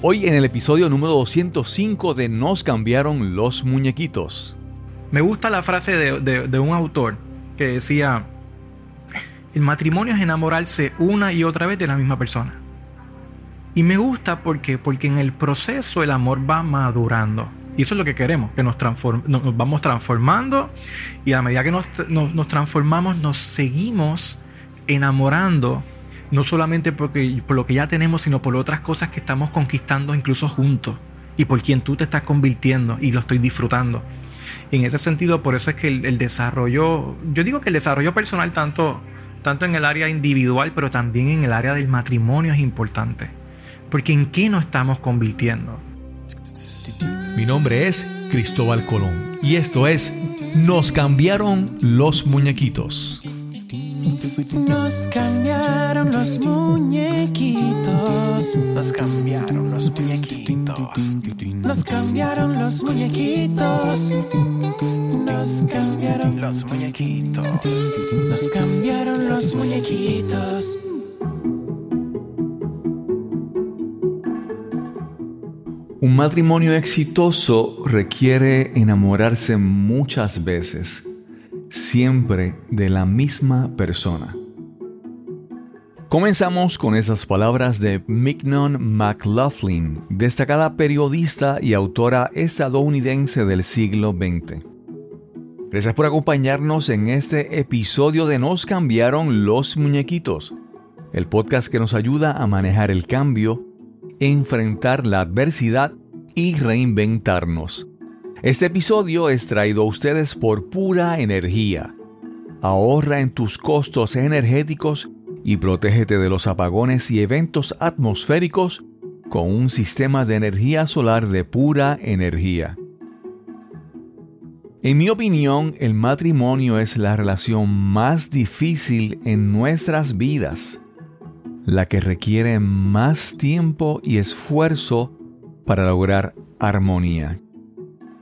Hoy en el episodio número 205 de Nos cambiaron los muñequitos. Me gusta la frase de, un autor que decía, el matrimonio es enamorarse una y otra vez de la misma persona. Y me gusta porque, porque en el proceso el amor va madurando. Y eso es lo que queremos, que nos, vamos transformando y a medida que nos, nos transformamos nos seguimos enamorando no solamente porque, por lo que ya tenemos, sino por otras cosas que estamos conquistando incluso juntos y por quien tú te estás convirtiendo y lo estoy disfrutando. en ese sentido, por eso es que el, desarrollo, yo digo que el desarrollo personal tanto, tanto en el área individual, pero también en el área del matrimonio es importante. Porque en qué nos estamos convirtiendo. Mi nombre es Cristóbal Colón y esto es Nos cambiaron los muñequitos. Nos cambiaron los muñequitos. Nos cambiaron los muñequitos. Nos cambiaron los muñequitos. Nos cambiaron los muñequitos. Nos cambiaron los muñequitos. Un matrimonio exitoso requiere enamorarse muchas veces siempre de la misma persona. Comenzamos con esas palabras de Mignon McLaughlin, destacada periodista y autora estadounidense del siglo XX. Gracias por acompañarnos en este episodio de Nos cambiaron los muñequitos, el podcast que nos ayuda a manejar el cambio, enfrentar la adversidad y reinventarnos. Este episodio es traído a ustedes por pura energía. Ahorra en tus costos energéticos y protégete de los apagones y eventos atmosféricos con un sistema de energía solar de pura energía. En mi opinión, el matrimonio es la relación más difícil en nuestras vidas, la que requiere más tiempo y esfuerzo para lograr armonía.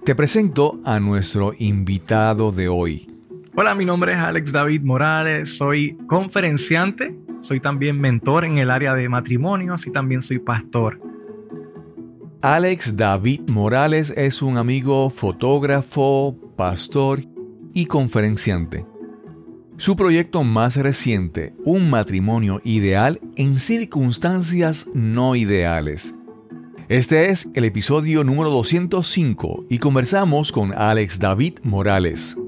Te presento a nuestro invitado de hoy. Hola, mi nombre es Alex David Morales, soy conferenciante, soy también mentor en el área de matrimonios y también soy pastor. Alex David Morales es un amigo fotógrafo, pastor y conferenciante. Su proyecto más reciente, Un matrimonio ideal en circunstancias no ideales, este es el episodio número 205 y conversamos con Alex David Morales.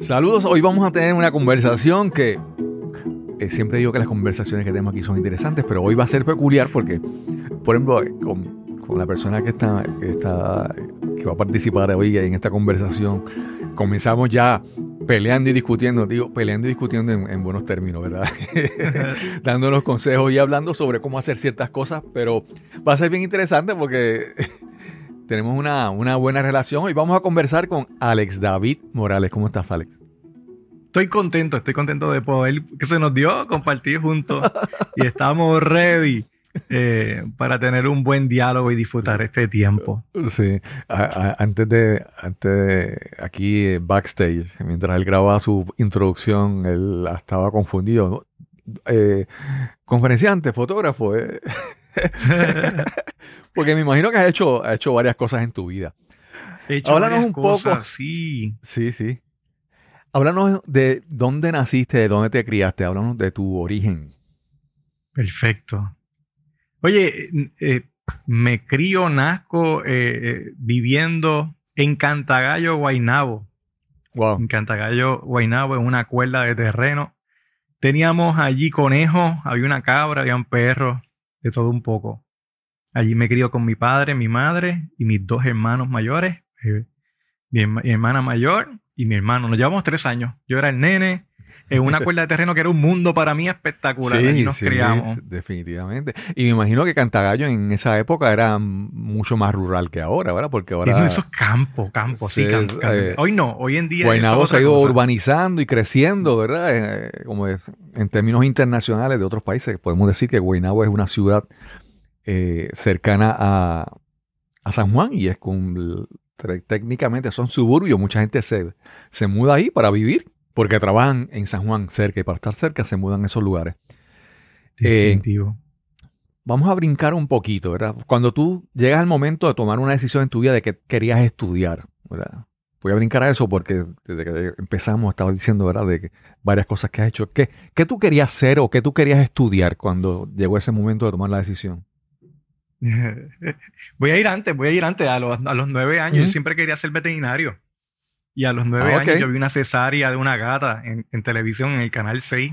Saludos, hoy vamos a tener una conversación que eh, siempre digo que las conversaciones que tenemos aquí son interesantes, pero hoy va a ser peculiar porque, por ejemplo, con, la persona que está, que está que va a participar hoy en esta conversación, comenzamos ya peleando y discutiendo, digo, peleando y discutiendo en, buenos términos, ¿verdad? Dándonos consejos y hablando sobre cómo hacer ciertas cosas, pero va a ser bien interesante porque tenemos una, una buena relación y vamos a conversar con Alex David Morales. ¿Cómo estás, Alex? Estoy contento, estoy contento de poder que se nos dio compartir juntos y estamos ready eh, para tener un buen diálogo y disfrutar este tiempo. Sí, antes de, antes de aquí eh, backstage, mientras él grababa su introducción, él estaba confundido. Eh, conferenciante, fotógrafo. Porque me imagino que has hecho, has hecho varias cosas en tu vida. He hecho Háblanos un cosas, poco. Sí. Sí, sí. Háblanos de dónde naciste, de dónde te criaste. Háblanos de tu origen. Perfecto. Oye, eh, me crío, nazco eh, eh, viviendo en Cantagallo, Guainabo. Wow. En Cantagallo, Guainabo, en una cuerda de terreno. Teníamos allí conejos, había una cabra, había un perro, de todo un poco. Allí me crío con mi padre, mi madre y mis dos hermanos mayores, mi, hermana mayor y mi hermano. Nos llevamos tres años. Yo era el nene, en una cuerda de terreno que era un mundo para mí espectacular. y nos criamos. Definitivamente. Y me imagino que Cantagallo en esa época era mucho más rural que ahora, ¿verdad? Porque ahora. Sí, esos campos, campos, sí. Eh, hoy no, hoy en día. Guaynabo se ha ido urbanizando y creciendo, ¿verdad? Eh, como en términos internacionales de otros países, podemos decir que Guaynabo es una ciudad eh, cercana a, a San Juan y es con técnicamente son suburbios, mucha gente se, se muda ahí para vivir porque trabajan en San Juan cerca y para estar cerca se mudan a esos lugares. Definitivo. vamos a brincar un poquito, ¿verdad? Cuando tú llegas al momento de tomar una decisión en tu vida de que querías estudiar, ¿verdad? Voy a brincar a eso porque desde que empezamos estaba diciendo, ¿verdad? De que varias cosas que has hecho. ¿Qué, ¿Qué tú querías hacer o qué tú querías estudiar cuando llegó ese momento de tomar la decisión? voy a ir antes, voy a ir antes. A los, a los nueve años yo siempre quería ser veterinario. Y a los nueve Ah, ok. años yo vi una cesárea de una gata en, en televisión en el canal 6.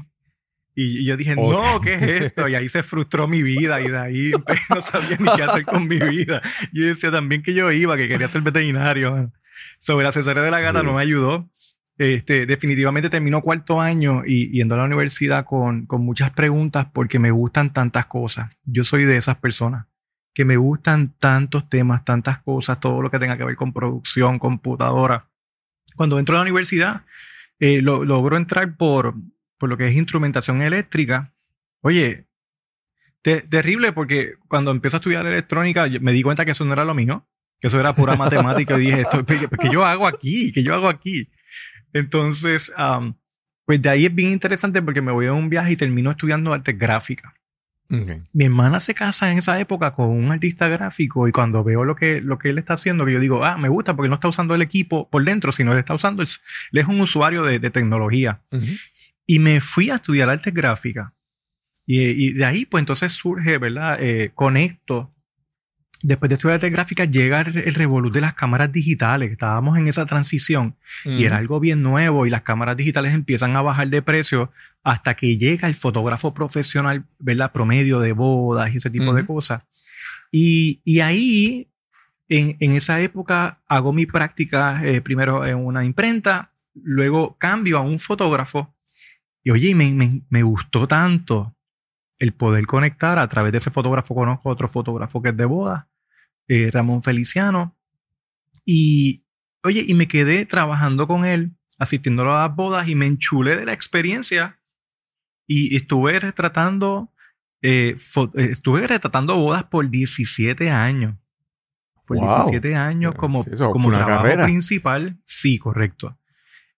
Y, y yo dije, Ok. no, ¿qué es esto? Y ahí se frustró mi vida y de ahí no sabía ni qué hacer con mi vida. Yo decía también que yo iba, que quería ser veterinario. Sobre la cesárea de la gata no me ayudó. Este, definitivamente terminó cuarto año y yendo a la universidad con, con muchas preguntas porque me gustan tantas cosas. Yo soy de esas personas que me gustan tantos temas, tantas cosas, todo lo que tenga que ver con producción, computadora. Cuando entro a la universidad, eh, lo- logro entrar por, por lo que es instrumentación eléctrica. Oye, te- terrible porque cuando empiezo a estudiar electrónica me di cuenta que eso no era lo mío, que eso era pura matemática y dije, esto, ¿qué, yo hago aquí? ¿Qué yo hago aquí? Entonces, am, pues de ahí es bien interesante porque me voy a un viaje y termino estudiando artes gráficas Ok. mi hermana se casa en esa época con un artista gráfico y cuando veo lo que, lo que él está haciendo, que yo digo, ah, me gusta porque no está usando el equipo por dentro, sino él está usando, el, él es un usuario de, de tecnología. Ujú. Y me fui a estudiar artes gráficas. Y, y de ahí, pues entonces surge, ¿verdad? Eh, conecto. Después de estudiar artes gráficas, llega el, el revolú de las cámaras digitales, estábamos en esa transición y era algo bien nuevo y las cámaras digitales empiezan a bajar de precio hasta que llega el fotógrafo profesional, ¿verdad? Promedio de bodas y ese tipo de cosas. Y, y ahí, en, en esa época, hago mi práctica eh, primero en una imprenta, luego cambio a un fotógrafo y oye, me, me, me gustó tanto el poder conectar a través de ese fotógrafo. Conozco otro fotógrafo que es de boda, eh, Ramón Feliciano. Y oye, y me quedé trabajando con él, asistiendo a las bodas y me enchulé de la experiencia y estuve retratando, eh, eh, estuve retratando bodas por 17 años. Por Wow. 17 años como, Sí, como trabajo carrera. principal. Sí, correcto.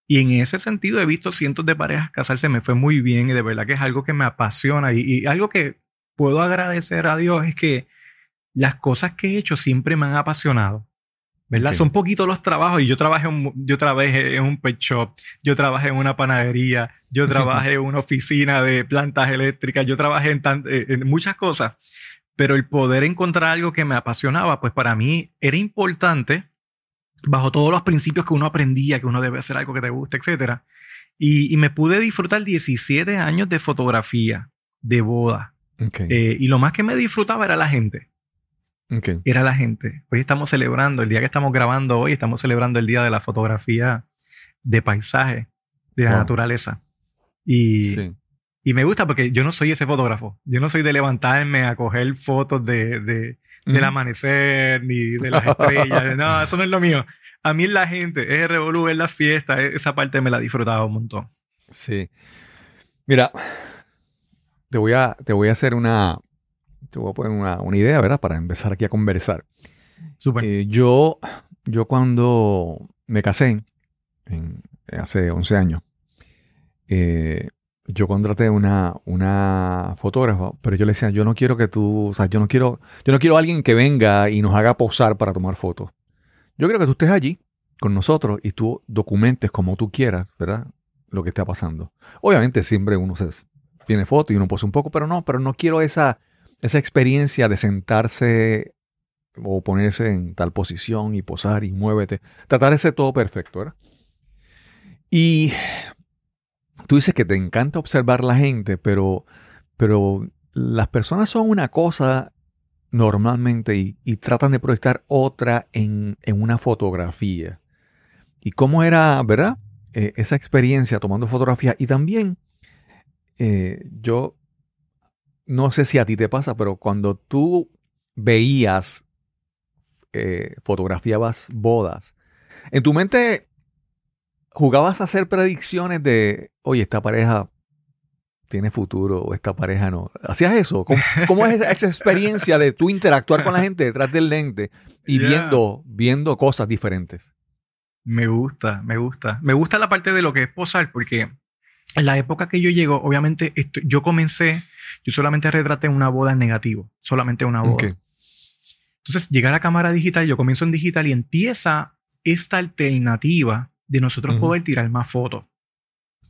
Y en ese sentido he visto cientos de parejas casarse, me fue muy bien y de verdad que es algo que me apasiona y, y algo que puedo agradecer a Dios es que las cosas que he hecho siempre me han apasionado. ¿Verdad? Son poquitos los trabajos y yo trabajé, en, yo trabajé en un pet shop, yo trabajé en una panadería, yo trabajé en una oficina de plantas eléctricas, yo trabajé en, tan- eh, en muchas cosas, pero el poder encontrar algo que me apasionaba, pues para mí era importante bajo todos los principios que uno aprendía, que uno debe hacer algo que te guste, etc. Y, y me pude disfrutar 17 años de fotografía, de boda. Eh, y lo más que me disfrutaba era la gente ok. era la gente. Hoy estamos celebrando, el día que estamos grabando hoy, estamos celebrando el día de la fotografía de paisaje, de la Wow. naturaleza. Y, Sí. y me gusta porque yo no soy ese fotógrafo. Yo no soy de levantarme a coger fotos de, de- del amanecer ni de las estrellas. No, eso no es lo mío. A mí es la gente, es el revolú, es la fiesta. e- Esa parte me la disfrutaba un montón. Sí. Mira, te voy a, te voy a hacer una, te voy a poner una, una idea, ¿verdad? Para empezar aquí a conversar. Súper. Eh, yo, yo cuando me casé, en- hace 11 años, eh, yo contraté una, una fotógrafa, pero yo le decía, yo no quiero que tú, o sea, yo no quiero, yo no quiero alguien que venga y nos haga posar para tomar fotos. Yo quiero que tú estés allí con nosotros y tú documentes como tú quieras, ¿verdad? Lo que está pasando. Obviamente siempre uno se tiene foto y uno posa un poco, pero no, pero no quiero esa, esa experiencia de sentarse o ponerse en tal posición y posar y muévete. Tratar ese todo perfecto, ¿verdad? Y tú dices que te encanta observar la gente, pero, pero las personas son una cosa normalmente y, tratan de proyectar otra en, en una fotografía. Y cómo era, ¿verdad? Eh, esa experiencia tomando fotografías. Y también, eh, yo no sé si a ti te pasa, pero cuando tú veías, eh, fotografiabas bodas, en tu mente jugabas a hacer predicciones de, oye, esta pareja tiene futuro o esta pareja no. ¿Hacías eso? ¿Cómo, cómo es esa, esa experiencia de tú interactuar con la gente detrás del lente y Yeah. viendo, viendo cosas diferentes? Me gusta, me gusta. Me gusta la parte de lo que es posar porque en la época que yo llego, obviamente esto- yo comencé, yo solamente retraté una boda en negativo, solamente una boda. Ok. Entonces llega la cámara digital, yo comienzo en digital y empieza esta alternativa de nosotros Ujú. poder tirar más fotos.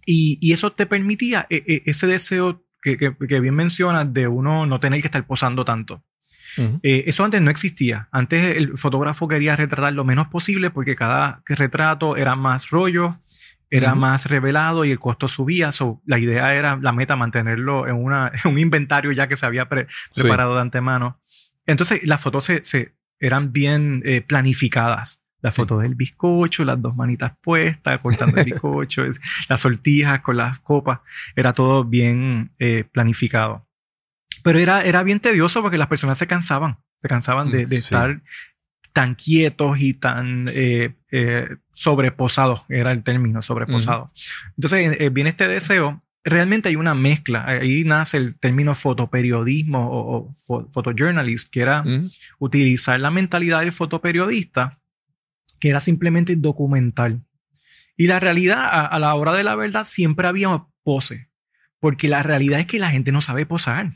Y, y eso te permitía e- e- ese deseo que, que- que bien mencionas de uno no tener que estar posando tanto. Ujú. Eh, eso antes no existía. Antes el fotógrafo quería retratar lo menos posible porque cada retrato era más rollo, era más revelado y el costo subía. So, la idea era, la meta, mantenerlo en, una, en un inventario ya que se había pre- Sí. preparado de antemano. Entonces las fotos se, se- eran bien eh, planificadas. La Sí. foto del bizcocho, las dos manitas puestas, cortando el bizcocho, las sortijas con las copas, era todo bien eh, planificado. Pero era, era bien tedioso porque las personas se cansaban, se cansaban de, Mm, de sí. estar tan quietos y tan eh, eh, sobreposados, era el término, sobreposado. Entonces eh, viene este deseo. Realmente hay una mezcla. Ahí nace el término fotoperiodismo o, o photojournalist, que era utilizar la mentalidad del fotoperiodista, que era simplemente documental. Y la realidad, a, a la hora de la verdad, siempre había pose, porque la realidad es que la gente no sabe posar.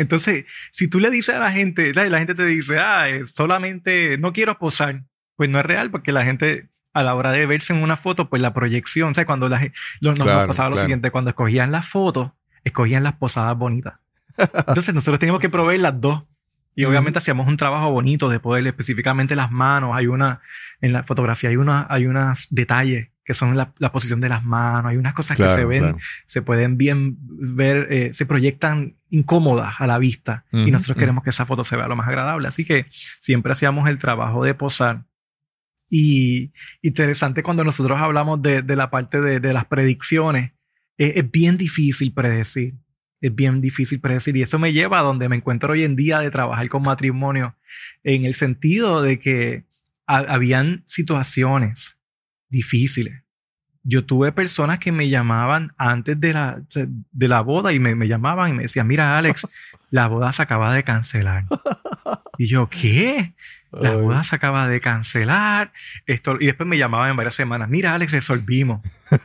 Entonces, si tú le dices a la gente, la, la gente te dice, ah, eh, solamente no quiero posar, pues no es real, porque la gente a la hora de verse en una foto, pues la proyección, o sea, cuando la, lo- nos, nos Claro, pasaba lo claro. siguiente, cuando escogían las fotos, escogían las posadas bonitas. Entonces nosotros teníamos que proveer las dos. Y obviamente hacíamos un trabajo bonito de poder específicamente las manos. Hay una, en la fotografía hay una, hay unos detalles que son la, la posición de las manos. Hay unas cosas que se Claro, ven, claro. se pueden bien ver, eh, se proyectan incómodas a la vista. Y Ujú, nosotros ujú. queremos que esa foto se vea lo más agradable. Así que siempre hacíamos el trabajo de posar. Y interesante cuando nosotros hablamos de, de la parte de, de las predicciones, es, es bien difícil predecir. Es bien difícil predecir. Y eso me lleva a donde me encuentro hoy en día de trabajar con matrimonio, en el sentido de que ha- habían situaciones difíciles. Yo tuve personas que me llamaban antes de la, de la boda y me, me llamaban y me decían, mira Alex, la boda se acaba de cancelar. Y yo, ¿qué? La boda se acaba de cancelar. Esto, y después me llamaban en varias semanas. Mira, Alex, resolvimos.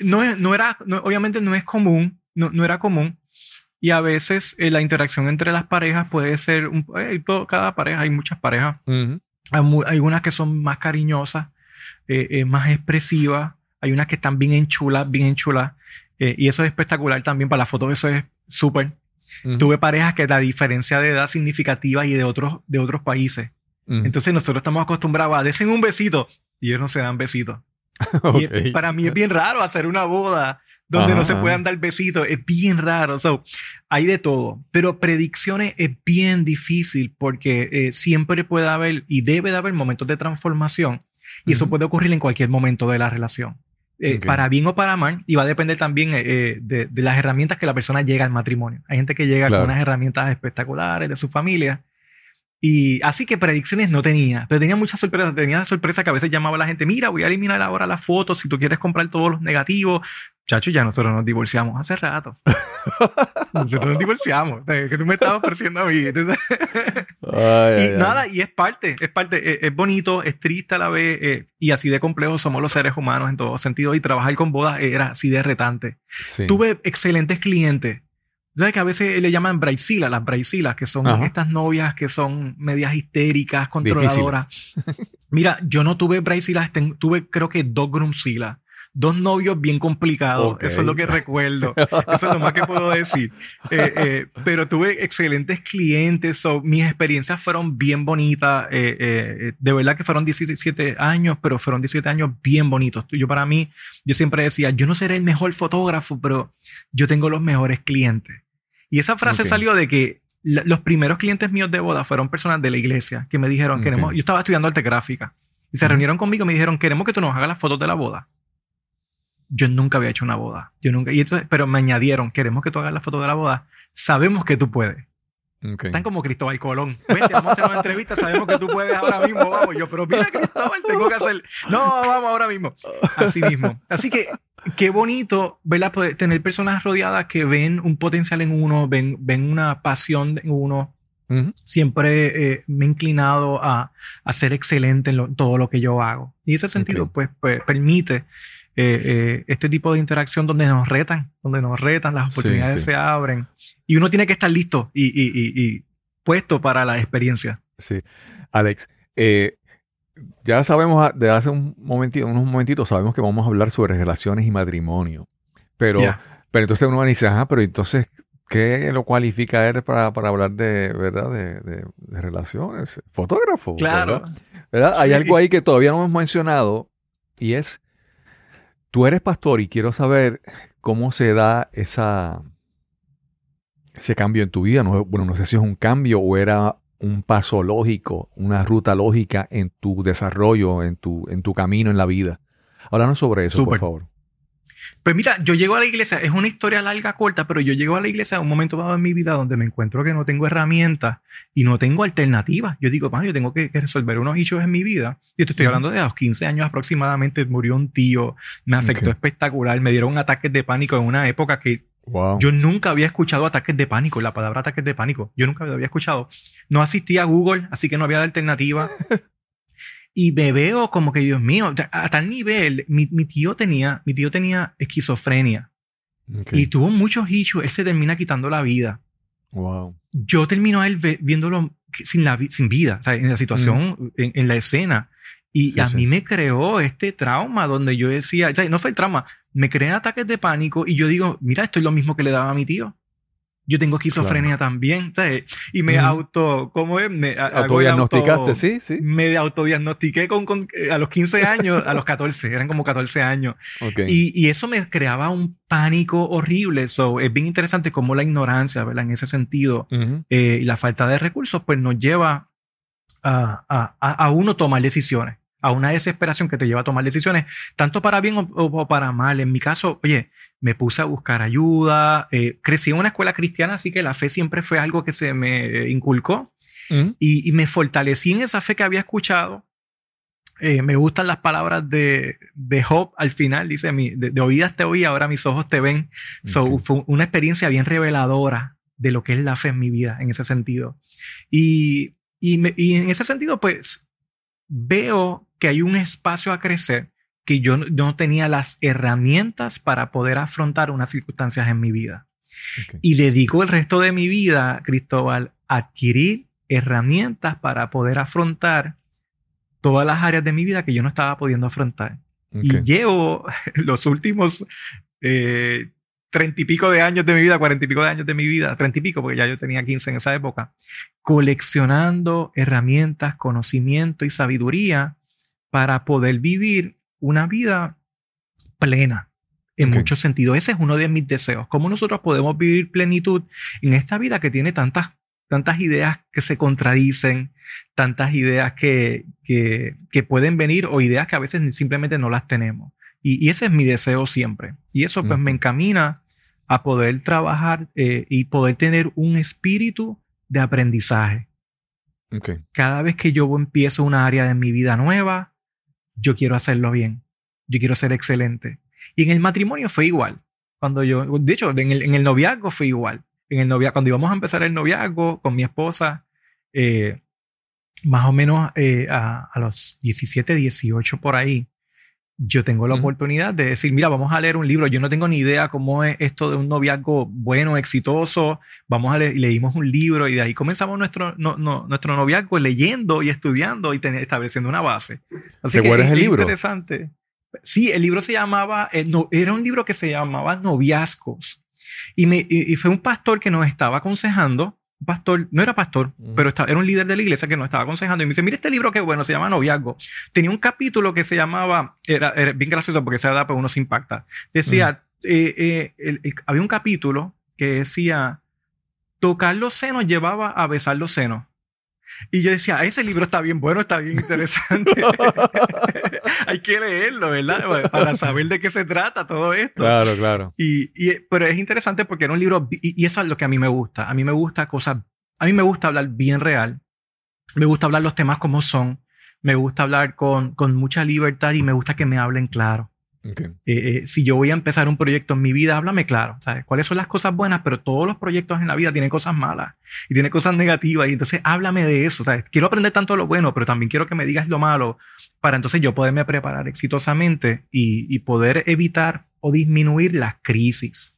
No, no era, no- obviamente no es común, no, no era común. Y a veces eh, la interacción entre las parejas puede ser, un, eh, todo- cada pareja, hay muchas parejas. Hay, mu- hay unas que son más cariñosas, eh, eh, más expresivas. Hay unas que están bien enchulas, bien enchulas. Eh, y eso es espectacular también para la foto. Eso es súper. Ujú. Tuve parejas que la diferencia de edad significativa y de otros, de otros países. Ujú. Entonces nosotros estamos acostumbrados a desen un besito y ellos no se dan besitos. Y Ok. para mí es bien raro hacer una boda donde Ajá, no se puedan dar besitos. Es bien raro. So, hay de todo. Pero predicciones es bien difícil porque eh, siempre puede haber y debe de haber momentos de transformación. Y eso puede ocurrir en cualquier momento de la relación. Eh. Para bien o para mal. Y va a depender también eh, eh, de, de las herramientas que la persona llega al matrimonio. Hay gente que llega Claro. con unas herramientas espectaculares de su familia. Y así que predicciones no tenía, pero tenía muchas sorpresas. Tenía la sorpresa que a veces llamaba a la gente, mira, voy a eliminar ahora las fotos, si tú quieres comprar todos los negativos. Chacho, ya nosotros nos divorciamos hace rato. nosotros nos divorciamos. Que tú me estabas ofreciendo a mí. Entonces, Ay, y ay, ay. nada, y es parte, es parte, es, es bonito, es triste a la vez, eh, y así de complejo somos los seres humanos en todo sentido, y trabajar con bodas era así de retante. Sí. Tuve excelentes clientes. ¿Sabes que a veces le llaman braisilas, las braisilas, que son Ajá. estas novias que son medias histéricas, controladoras? Mira, yo no tuve braisilas, tuve creo que dos groomsilas. Dos novios bien complicados. Ok. Eso es lo que recuerdo. Eso es lo más que puedo decir. Eh, eh, pero tuve excelentes clientes. so, mis experiencias fueron bien bonitas. eh, eh, de verdad que fueron 17 años, pero fueron 17 años bien bonitos. Yo para mí, yo siempre decía, yo no seré el mejor fotógrafo, pero yo tengo los mejores clientes. Y esa frase salió de que la- los primeros clientes míos de boda fueron personas de la iglesia que me dijeron, queremos, yo estaba estudiando arte gráfica y se reunieron conmigo y me dijeron, queremos que tú nos hagas las fotos de la boda. Yo nunca había hecho una boda. Yo nunca, y entonces, pero me añadieron, queremos que tú hagas las fotos de la boda. Sabemos que tú puedes. Ok. Están como Cristóbal Colón. Vente, vamos a hacer una entrevista. Sabemos que tú puedes ahora mismo. Vamos. Yo, pero mira, Cristóbal, tengo que hacer. No, vamos ahora mismo. Así mismo. Así que qué bonito, ¿verdad? Poder tener personas rodeadas que ven un potencial en uno, ven, ven una pasión en uno. Ujú. Siempre eh, me he inclinado a, a ser excelente en lo- todo lo que yo hago. Y ese sentido, Ok. pues, pues, permite eh, eh, este tipo de interacción donde nos retan, donde nos retan, las oportunidades sí. se abren y uno tiene que estar listo y, y- y- y puesto para la experiencia. Sí. Alex, eh, ya sabemos a- de hace un momentito, unos momentitos, sabemos que vamos a hablar sobre relaciones y matrimonio. Pero, Ya. pero entonces uno dice, ajá, pero entonces, ¿qué lo cualifica él para, para hablar de, ¿verdad? De, de- de relaciones? Fotógrafo. Claro. ¿verdad? ¿Verdad? Hay Sí. algo ahí que todavía no hemos mencionado y es, tú eres pastor y quiero saber cómo se da esa, ese cambio en tu vida. No, bueno, no sé si es un cambio o era un paso lógico, una ruta lógica en tu desarrollo, en tu, en tu camino en la vida. Háblanos sobre eso, por favor. Pues mira, yo llego a la iglesia, es una historia larga, corta, pero yo llego a la iglesia en un momento dado en mi vida donde me encuentro que no tengo herramientas y no tengo alternativas. Yo digo, "Mano, yo tengo que, que resolver unos issues en mi vida. Y te estoy hablando de a los 15 años aproximadamente, murió un tío, me afectó Ok. espectacular, me dieron ataques de pánico en una época que Wow. yo nunca había escuchado ataques de pánico, la palabra ataques de pánico, yo nunca lo había escuchado. No asistía a Google, así que no había alternativa. Y me veo como que, Dios mío, a tal nivel, mi, mi tío tenía, mi tío tenía esquizofrenia y tuvo muchos issues, él se termina quitando la vida. Wow. Yo termino a él viéndolo sin, la, sin vida, o sea, en la situación, en, en la escena. Y Sí, a sí. mí me creó este trauma donde yo decía, o sea, no fue el trauma, me creé ataques de pánico y yo digo, mira, esto es lo mismo que le daba a mi tío. Yo tengo esquizofrenia también, ¿sabes? Y me Ujú. auto, ¿cómo es? Me a- hago el auto- Autodiagnosticaste, sí, sí. Me autodiagnostiqué con, con- eh, a los 15 años, a los 14, eran como 14 años. Ok. Y, y eso me creaba un pánico horrible. So, es bien interesante cómo la ignorancia, ¿verdad? En ese sentido, eh, y la falta de recursos, pues nos lleva a- a- a uno tomar decisiones, a una desesperación que te lleva a tomar decisiones, tanto para bien o, o- para mal. En mi caso, oye, me puse a buscar ayuda, eh, crecí en una escuela cristiana, así que la fe siempre fue algo que se me eh, inculcó Ujú. y, y me fortalecí en esa fe que había escuchado. Eh, me gustan las palabras de, de Job al final, dice, mi, de, de oídas te oí, ahora mis ojos te ven. So, Ok. Fue una experiencia bien reveladora de lo que es la fe en mi vida, en ese sentido. Y, y, me- y en ese sentido, pues, veo que hay un espacio a crecer que yo no- tenía las herramientas para poder afrontar unas circunstancias en mi vida. Ok. Y dedico el resto de mi vida, Cristóbal, a adquirir herramientas para poder afrontar todas las áreas de mi vida que yo no estaba pudiendo afrontar. Y llevo los últimos eh, treinta y pico de años de mi vida, cuarenta y pico de años de mi vida, treinta y pico, porque ya yo tenía 15 en esa época, coleccionando herramientas, conocimiento y sabiduría para poder vivir una vida plena en muchos sentidos. Ese es uno de mis deseos. ¿Cómo nosotros podemos vivir plenitud en esta vida que tiene tantas, tantas ideas que se contradicen, tantas ideas que, que, que pueden venir o ideas que a veces simplemente no las tenemos? Y, y ese es mi deseo siempre. Y eso pues me encamina a poder trabajar eh, y poder tener un espíritu de aprendizaje. Cada vez que yo empiezo una área de mi vida nueva, yo quiero hacerlo bien. Yo quiero ser excelente. Y en el matrimonio fue igual. Cuando yo, de hecho, en el, en el noviazgo fue igual. En el novia, cuando íbamos a empezar el noviazgo con mi esposa, eh, más o menos eh, a, a los 17, 18 por ahí, yo tengo la oportunidad de decir, mira, vamos a leer un libro. Yo no tengo ni idea cómo es esto de un noviazgo bueno, exitoso. Vamos a leer, leímos un libro y de ahí comenzamos nuestro, no, no- nuestro noviazgo leyendo y estudiando y ten- estableciendo una base. Así ¿Te que es, el libro? interesante. Sí, el libro se llamaba, eh, no, era un libro que se llamaba Noviazgos. Y, me, y, y fue un pastor que nos estaba aconsejando, pastor, no era pastor, pero estaba- era un líder de la iglesia que nos estaba aconsejando y me dice, mira este libro que bueno, se llama Noviazgo. Tenía un capítulo que se llamaba, era, era bien gracioso porque esa edad pues uno se impacta. Decía, eh, eh, el- el- había un capítulo que decía, tocar los senos llevaba a besar los senos. Y yo decía, ese libro está bien bueno, está bien interesante. Hay que leerlo, ¿verdad? Para saber de qué se trata todo esto. Claro, claro. Y, y- pero es interesante porque era un libro, y, y eso es lo que a mí me gusta. A mí me gusta cosas, a mí me gusta hablar bien real. Me gusta hablar los temas como son. Me gusta hablar con, con mucha libertad y me gusta que me hablen claro. Ok. Eh, eh, si yo voy a empezar un proyecto en mi vida, háblame claro, ¿sabes? ¿Cuáles son las cosas buenas? Pero todos los proyectos en la vida tienen cosas malas y tienen cosas negativas. Y entonces háblame de eso, ¿sabes? Quiero aprender tanto lo bueno, pero también quiero que me digas lo malo para entonces yo poderme preparar exitosamente y, y poder evitar o disminuir las crisis.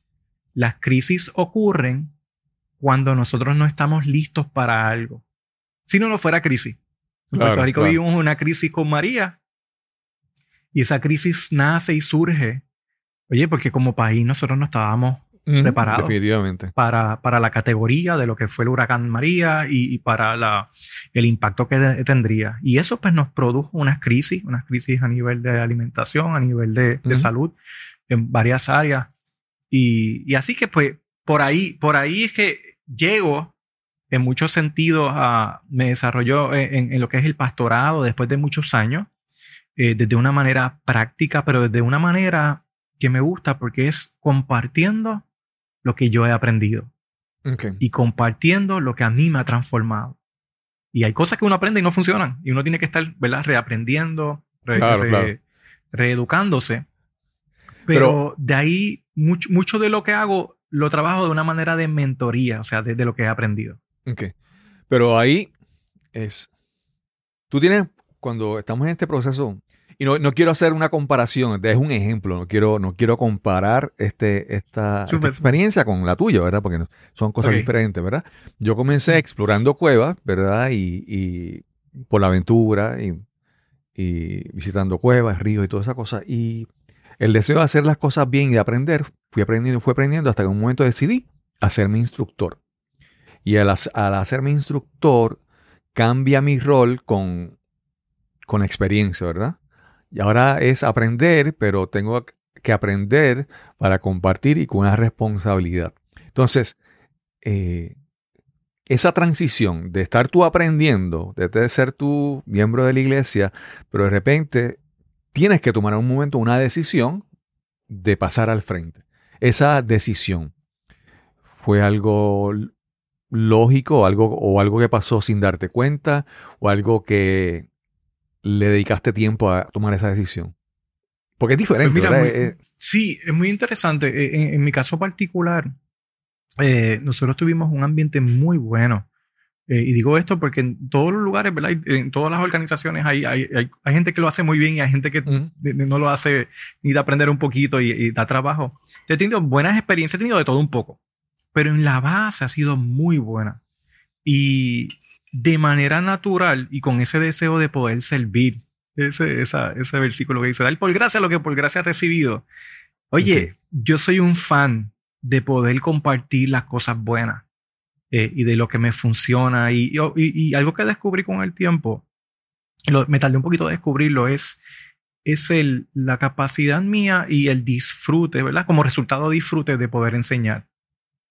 Las crisis ocurren cuando nosotros no estamos listos para algo. Si no, no fuera crisis. En Claro, Puerto Rico claro. vivimos una crisis con María y esa crisis nace y surge. Oye, porque como país nosotros no estábamos Ujú, Preparado. Definitivamente. para, para la categoría de lo que fue el huracán María y, y para la, el impacto que de- tendría. Y eso pues nos produjo unas crisis, unas crisis a nivel de alimentación, a nivel de, de salud en varias áreas. Y, y así que pues por ahí, por ahí es que llego en muchos sentidos a, me desarrolló en- en lo que es el pastorado después de muchos años, eh, desde una manera práctica, pero desde una manera que me gusta porque es compartiendo lo que yo he aprendido y compartiendo lo que a mí me ha transformado. Y hay cosas que uno aprende y no funcionan. Y uno tiene que estar, ¿verdad? Reaprendiendo, re- Claro, re- claro. reeducándose. Pero, Pero- de ahí, mucho, mucho de lo que hago lo trabajo de una manera de mentoría, o sea, de, de lo que he aprendido. Ok. Pero ahí es. Tú tienes, cuando estamos en este proceso, y no, no quiero hacer una comparación, es un ejemplo, no quiero, no quiero comparar este, esta, experiencia con la tuya, ¿verdad? Porque son cosas diferentes, ¿verdad? Yo comencé explorando cuevas, ¿verdad? Y, y por la aventura y, y visitando cuevas, ríos y toda esa cosa. Y el deseo de hacer las cosas bien y de aprender, fui aprendiendo, fui aprendiendo hasta que en un momento decidí hacerme instructor. Y al, al hacerme instructor, cambia mi rol con, con experiencia, ¿verdad? Y ahora es aprender, pero tengo que aprender para compartir y con una responsabilidad. Entonces, eh, esa transición de estar tú aprendiendo, de ser tú miembro de la iglesia, pero de repente tienes que tomar en un momento una decisión de pasar al frente. Esa decisión fue algo lógico algo, o algo que pasó sin darte cuenta o algo que le dedicaste tiempo a tomar esa decisión. Porque es diferente. Pues muy- Eh, sí, es muy interesante. Eh, En, en mi caso particular, eh, nosotros tuvimos un ambiente muy bueno. Eh, y digo esto porque en todos los lugares, ¿verdad? En todas las organizaciones hay, hay, hay- hay gente que lo hace muy bien y hay gente que ujú, de- de- no lo hace ni de aprender un poquito y, y da trabajo. He tenido buenas experiencias, he tenido de todo un poco, pero en la base ha sido muy buena. Y de manera natural y con ese deseo de poder servir, ese, esa- ese versículo que dice, dar por gracia lo que por gracia has recibido. Oye, yo soy un fan de poder compartir las cosas buenas eh, y de lo que me funciona. Y, y- y algo que descubrí con el tiempo, lo- me tardé un poquito de descubrirlo, es, es el, la capacidad mía y el disfrute, ¿verdad? Como resultado disfrute de poder enseñar.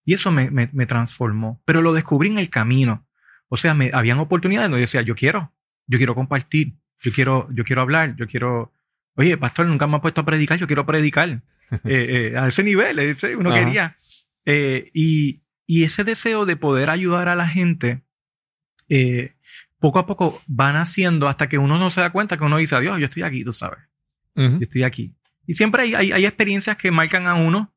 Y eso me, me, me transformó. Pero lo descubrí en el camino. O sea, me, habían oportunidades donde yo decía, yo quiero, yo quiero compartir, yo quiero, yo quiero hablar, yo quiero... Oye, pastor, nunca me ha puesto a predicar, yo quiero predicar. Eh, eh, a ese nivel, ese uno Ajá. quería. Eh, y, y ese deseo de poder ayudar a la gente, eh, poco a poco va naciendo hasta que uno no se da cuenta que uno dice, Dios, yo estoy aquí, tú sabes, ujú. yo estoy aquí. Y siempre hay, hay, hay experiencias que marcan a uno.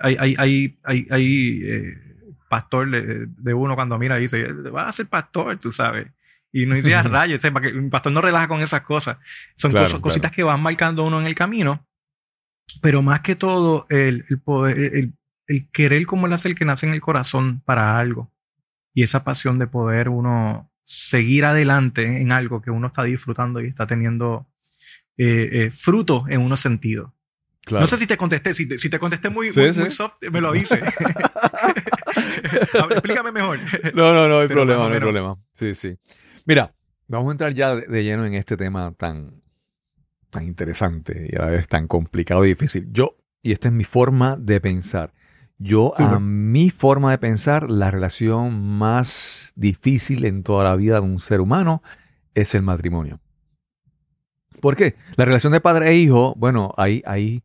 Hay, hay, hay, hay, hay, eh, pastor de, de uno cuando mira y dice, vas a ser pastor, tú sabes. Y no dice a Ujú. rayos, sepa que el pastor no relaja con esas cosas. Son Claro, cosas- cositas claro. que van marcando uno en el camino. Pero más que todo, el, el poder, el, el querer como el hacer que nace en el corazón para algo. Y esa pasión de poder uno seguir adelante en algo que uno está disfrutando y está teniendo eh, eh, fruto en unos sentidos. Claro. No sé si te contesté, si te, si te contesté muy, Sí, muy, sí. muy soft, me lo dice. Ver, explícame mejor. No, no, no hay Pero problema, no hay problema. Sí, sí. Mira, vamos a entrar ya de, de lleno en este tema tan, tan interesante y a la vez tan complicado y difícil. Yo, y esta es mi forma de pensar. Yo, a mi forma de pensar, la relación más difícil en toda la vida de un ser humano es el matrimonio. ¿Por qué? La relación de padre e hijo, bueno, hay, hay,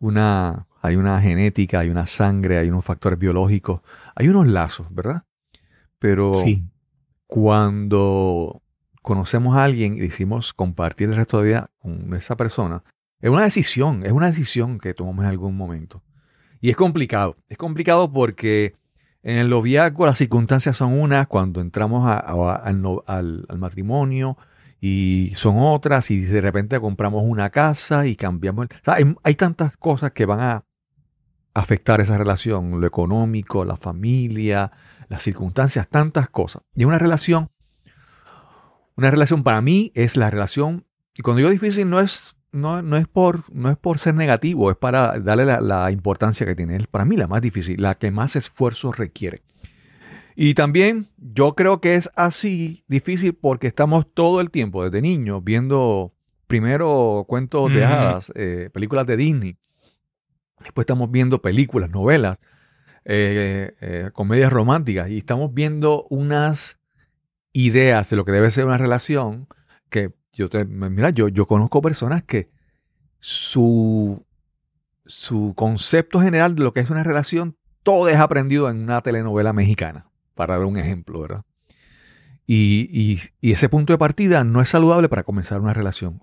una, hay una genética, hay una sangre, hay unos factores biológicos, hay unos lazos, ¿verdad? Pero Sí, cuando conocemos a alguien y decimos compartir el resto de vida con esa persona, Es una decisión, es una decisión que tomamos en algún momento. Y es complicado. Es complicado porque en el noviazgo las circunstancias son unas, cuando entramos al, matrimonio y son otras, y de repente compramos una casa y cambiamos. hay, tantas cosas que van a afectar esa relación, lo económico, la familia, las circunstancias, tantas cosas. Y una relación, una relación para mí es la relación, y cuando digo difícil no es no, no, es por, no es por ser negativo, es para darle la, importancia que tiene. Es para mí la más difícil, la que más esfuerzo requiere. Y también yo creo que es así difícil porque estamos todo el tiempo, desde niños, viendo primero cuentos de hadas, eh, películas de Disney. Después estamos viendo películas, novelas, eh, eh, comedias románticas y estamos viendo unas ideas de lo que debe ser una relación que yo te, mira, yo, yo conozco personas que su, su concepto general de lo que es una relación, todo es aprendido en una telenovela mexicana, para dar un ejemplo, ¿verdad? Y, y, ese punto de partida no es saludable para comenzar una relación.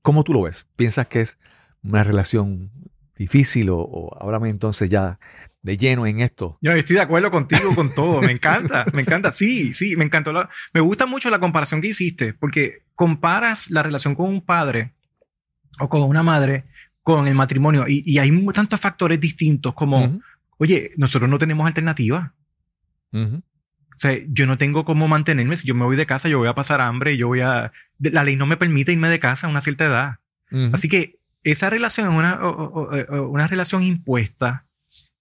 ¿Cómo tú lo ves? ¿Piensas que es una relación difícil o, o háblame entonces ya de lleno en esto. Yo estoy de acuerdo contigo con todo. Me encanta, me encanta. Sí, sí, me encantó. me gusta mucho la comparación que hiciste, porque comparas la relación con un padre o con una madre con el matrimonio y, hay tantos factores distintos como, oye, nosotros no tenemos alternativa. O sea, yo no tengo cómo mantenerme. Si yo me voy de casa, yo voy a pasar hambre y yo voy a... La ley no me permite irme de casa a una cierta edad. Así que esa relación es una, una relación impuesta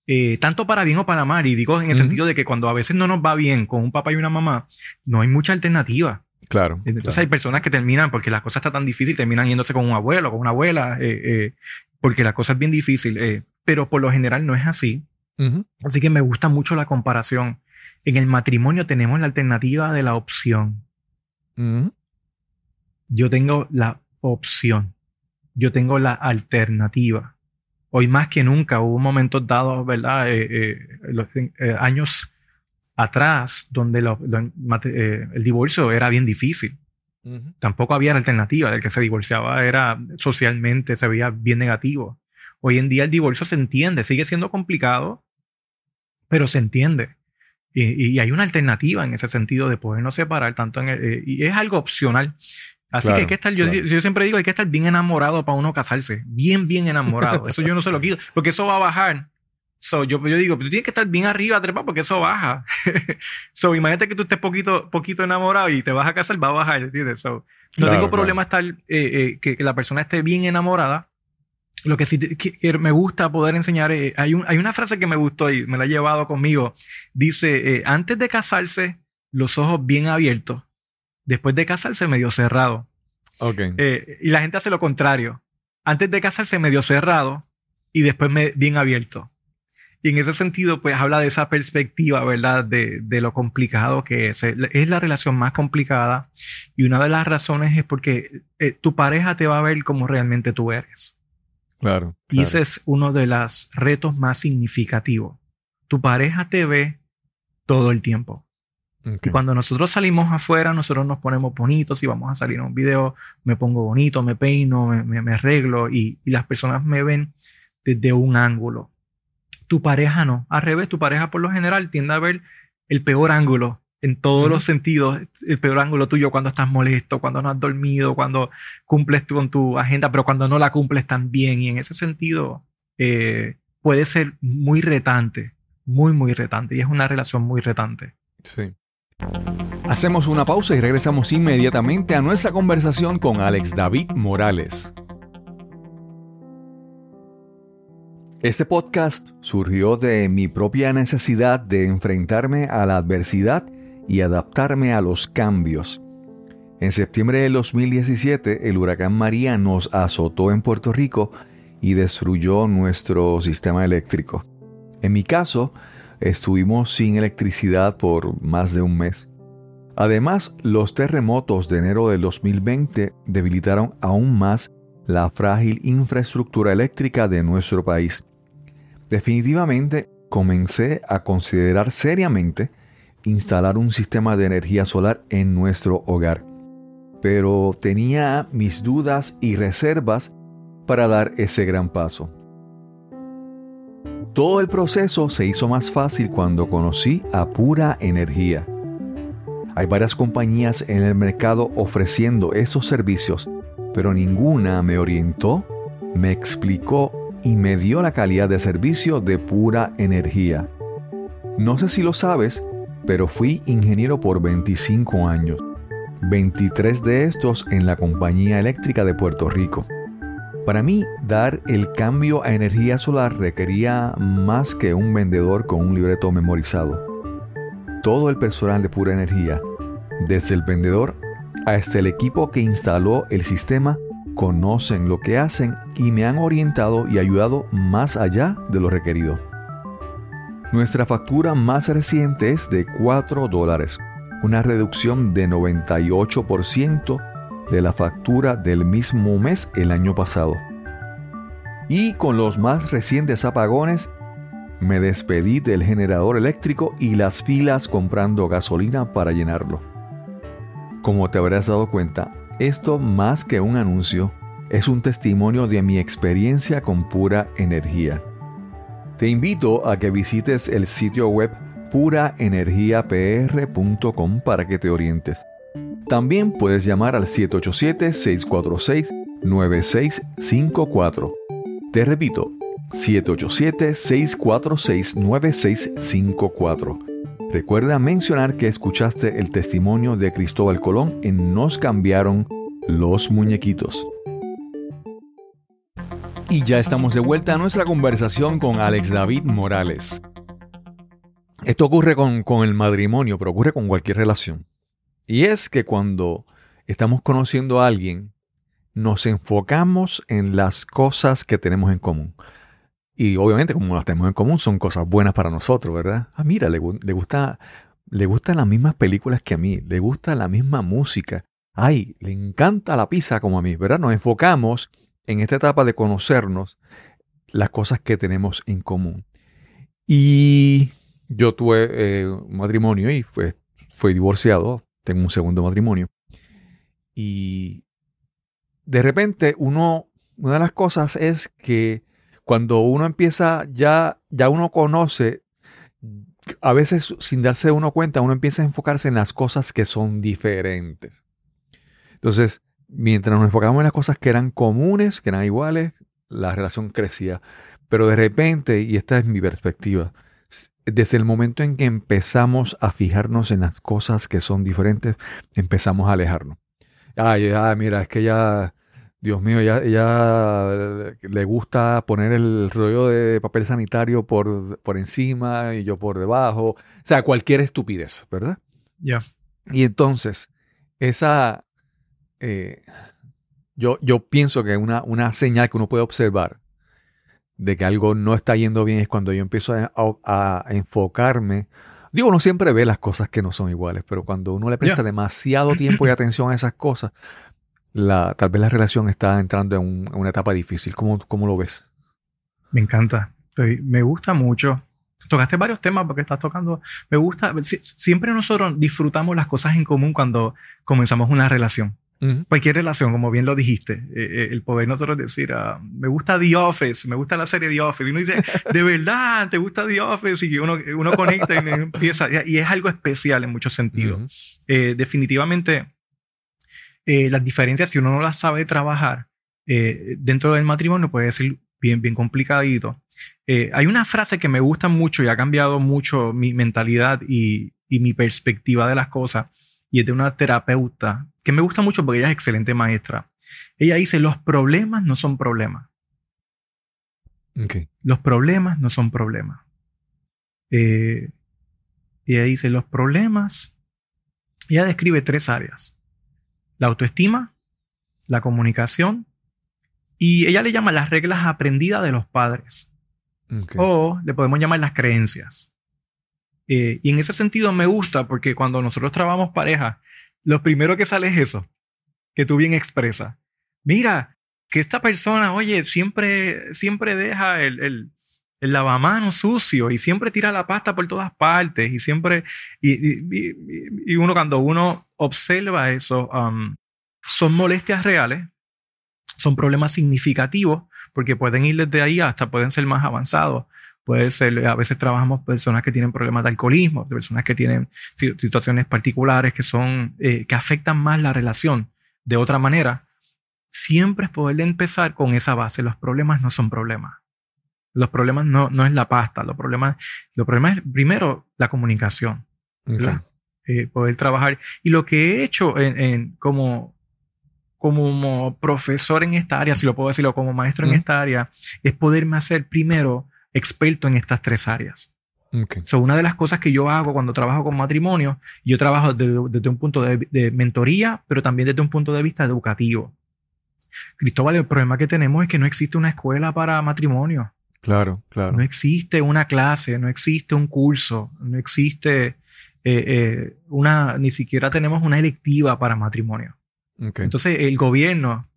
eh, tanto para bien o para mal. Y digo en el sentido de que cuando a veces no nos va bien con un papá y una mamá, no hay mucha alternativa. Claro. Entonces hay personas que terminan, porque la cosa está tan difícil, terminan yéndose con un abuelo, con una abuela, eh, eh, porque la cosa es bien difícil. pero por lo general no es así. Así que me gusta mucho la comparación. En el matrimonio tenemos la alternativa de la opción. Yo tengo la opción. Yo tengo la alternativa hoy más que nunca hubo momentos dados, ¿verdad? Eh, eh, eh, años atrás donde el divorcio era bien difícil. Tampoco había alternativa. El que se divorciaba era socialmente, se veía bien negativo. Hoy en día el divorcio se entiende, sigue siendo complicado, pero se entiende. Y, hay una alternativa en ese sentido de podernos separar tanto en y es algo opcional. Así que hay que estar, yo, yo, siempre digo, hay que estar bien enamorado para uno casarse. Bien, bien enamorado. Eso yo no se lo quito, porque eso va a bajar. So, yo, yo digo, tú tienes que estar bien arriba, trepa, porque eso baja. so, imagínate que tú estés poquito, poquito enamorado y te vas a casar, va a bajar, ¿entiendes? So, no tengo problema estar, eh, eh, que, la persona esté bien enamorada. Lo que sí me gusta poder enseñar, eh, hay, un, hay una frase que me gustó y me la he llevado conmigo. Dice, antes de casarse, los ojos bien abiertos Después de casarse, medio cerrado. Okay. Eh, y la gente hace lo contrario. Antes de casarse, medio cerrado y después bien abierto. Y en ese sentido, pues habla de esa perspectiva, ¿verdad? De, de, lo complicado que es. Es la relación más complicada y una de las razones es porque eh, tu pareja te va a ver como realmente tú eres. Claro. Y ese es uno de los retos más significativos. Tu pareja te ve todo el tiempo. Y cuando nosotros salimos afuera, nosotros nos ponemos bonitos y vamos a salir en un video, me pongo bonito, me peino, me, me, arreglo y, y, las personas me ven desde un ángulo. Tu pareja no. Al revés, tu pareja por lo general tiende a ver el peor ángulo en todos los sentidos. El peor ángulo tuyo cuando estás molesto, cuando no has dormido, cuando cumples con tu agenda, pero cuando no la cumples tan bien. Y en ese sentido eh, puede ser muy retante, muy, muy retante. Y es una relación muy retante. Sí. Hacemos una pausa y regresamos inmediatamente a nuestra conversación con Alex David Morales. Este podcast surgió de mi propia necesidad de enfrentarme a la adversidad y adaptarme a los cambios. En septiembre de 2017, el huracán María nos azotó en Puerto Rico y destruyó nuestro sistema eléctrico. En mi caso, estuvimos sin electricidad por más de un mes. Además, los terremotos de enero del 2020 debilitaron aún más la frágil infraestructura eléctrica de nuestro país. Definitivamente comencé a considerar seriamente instalar un sistema de energía solar en nuestro hogar, pero tenía mis dudas y reservas para dar ese gran paso. Todo el proceso se hizo más fácil cuando conocí a Pura Energía. Hay varias compañías en el mercado ofreciendo esos servicios, pero ninguna me orientó, me explicó y me dio la calidad de servicio de Pura Energía. No sé si lo sabes, pero fui ingeniero por 25 años, 23 de estos en la Compañía Eléctrica de Puerto Rico. Para mí, dar el cambio a energía solar requería más que un vendedor con un libreto memorizado. Todo el personal de pura energía, desde el vendedor hasta el equipo que instaló el sistema, conocen lo que hacen y me han orientado y ayudado más allá de lo requerido. Nuestra factura más reciente es de 4 dólares, una reducción de 98% de la factura del mismo mes el año pasado. Y con los más recientes apagones, me despedí del generador eléctrico y las filas comprando gasolina para llenarlo. Como te habrás dado cuenta, esto más que un anuncio, es un testimonio de mi experiencia con pura energía. Te invito a que visites el sitio web puraenergiapr.com para que te orientes. También puedes llamar al 787-646-9654. Te repito, 787-646-9654. Recuerda mencionar que escuchaste el testimonio de Cristóbal Colón en Nos cambiaron los muñequitos. Y ya estamos de vuelta a nuestra conversación con Alex David Morales. Esto ocurre con, con el matrimonio, pero ocurre con cualquier relación. Y es que cuando estamos conociendo a alguien, nos enfocamos en las cosas que tenemos en común. Y obviamente, como las tenemos en común, son cosas buenas para nosotros, ¿verdad? Ah, mira, le, gusta, le gustan las mismas películas que a mí, le gusta la misma música. Ay, le encanta la pizza como a mí, ¿verdad? Nos enfocamos en esta etapa de conocernos las cosas que tenemos en común. Y yo tuve eh, un matrimonio y fue, fui divorciado tengo un segundo matrimonio. Y de repente uno, una de las cosas es que cuando uno empieza, ya, ya uno conoce, a veces sin darse uno cuenta, uno empieza a enfocarse en las cosas que son diferentes. Entonces, mientras nos enfocamos en las cosas que eran comunes, que eran iguales, la relación crecía. Pero de repente, y esta es mi perspectiva, desde el momento en que empezamos a fijarnos en las cosas que son diferentes, empezamos a alejarnos. Ay, mira, es que ya, Dios mío, ya, ya le gusta poner el rollo de papel sanitario por, por encima y yo por debajo. O sea, cualquier estupidez, ¿verdad? Ya. Y entonces, esa, eh, yo, yo pienso que una, una señal que uno puede observar de que algo no está yendo bien es cuando yo empiezo a, enfocarme. Digo, uno siempre ve las cosas que no son iguales, pero cuando uno le presta demasiado tiempo y atención a esas cosas, la, tal vez la relación está entrando en, una etapa difícil. ¿Cómo, ¿Cómo, lo ves? Me encanta. me gusta mucho. Tocaste varios temas porque estás tocando. Me gusta. siempre nosotros disfrutamos las cosas en común cuando comenzamos una relación. Cualquier relación, como bien lo dijiste, eh, eh, el poder nosotros decir, ah, me gusta The Office, me gusta la serie The Office, y uno dice, de verdad, te gusta The Office, y uno, uno conecta y empieza, y es algo especial en muchos sentidos. Eh, definitivamente, las diferencias, si uno no las sabe trabajar dentro del matrimonio, puede ser bien, bien complicadito. hay una frase que me gusta mucho y ha cambiado mucho mi mentalidad y, y mi perspectiva de las cosas, y es de una terapeuta que me gusta mucho porque ella es excelente maestra. Ella dice, los problemas no son problemas. Los problemas no son problemas. Eh, ella dice, los problemas, ella describe tres áreas. La autoestima, la comunicación y ella le llama las reglas aprendidas de los padres. O le podemos llamar las creencias. Eh, y en ese sentido me gusta porque cuando nosotros trabajamos pareja, lo primero que sale es eso, que tú bien expresas. Mira, que esta persona, oye, siempre, siempre deja el, el, el lavamanos sucio y siempre tira la pasta por todas partes y siempre, y, y, uno cuando uno observa eso, um, son molestias reales, Son problemas significativos porque pueden ir desde ahí hasta pueden ser más avanzados. Puede ser, a veces trabajamos personas que tienen problemas de alcoholismo, personas que tienen situaciones particulares que son, eh, que afectan más la relación de otra manera. Siempre es poder empezar con esa base. Los problemas no son problemas. Los problemas no, no es la pasta. Los problemas, los problemas es primero la comunicación. Ok. Eh, poder trabajar. Y lo que he hecho en, en- como, como profesor en esta área, si lo puedo decirlo, como maestro en esta área, es poderme hacer primero experto en estas tres áreas. Ok. So, una de las cosas que yo hago cuando trabajo con matrimonio, yo trabajo desde, desde un punto de, de mentoría, pero también desde un punto de vista educativo. Cristóbal, el problema que tenemos es que no existe una escuela para matrimonio. Claro, claro. No existe una clase, no existe un curso, no existe eh, eh, una, ni siquiera tenemos una electiva para matrimonio. Ok. Entonces el gobierno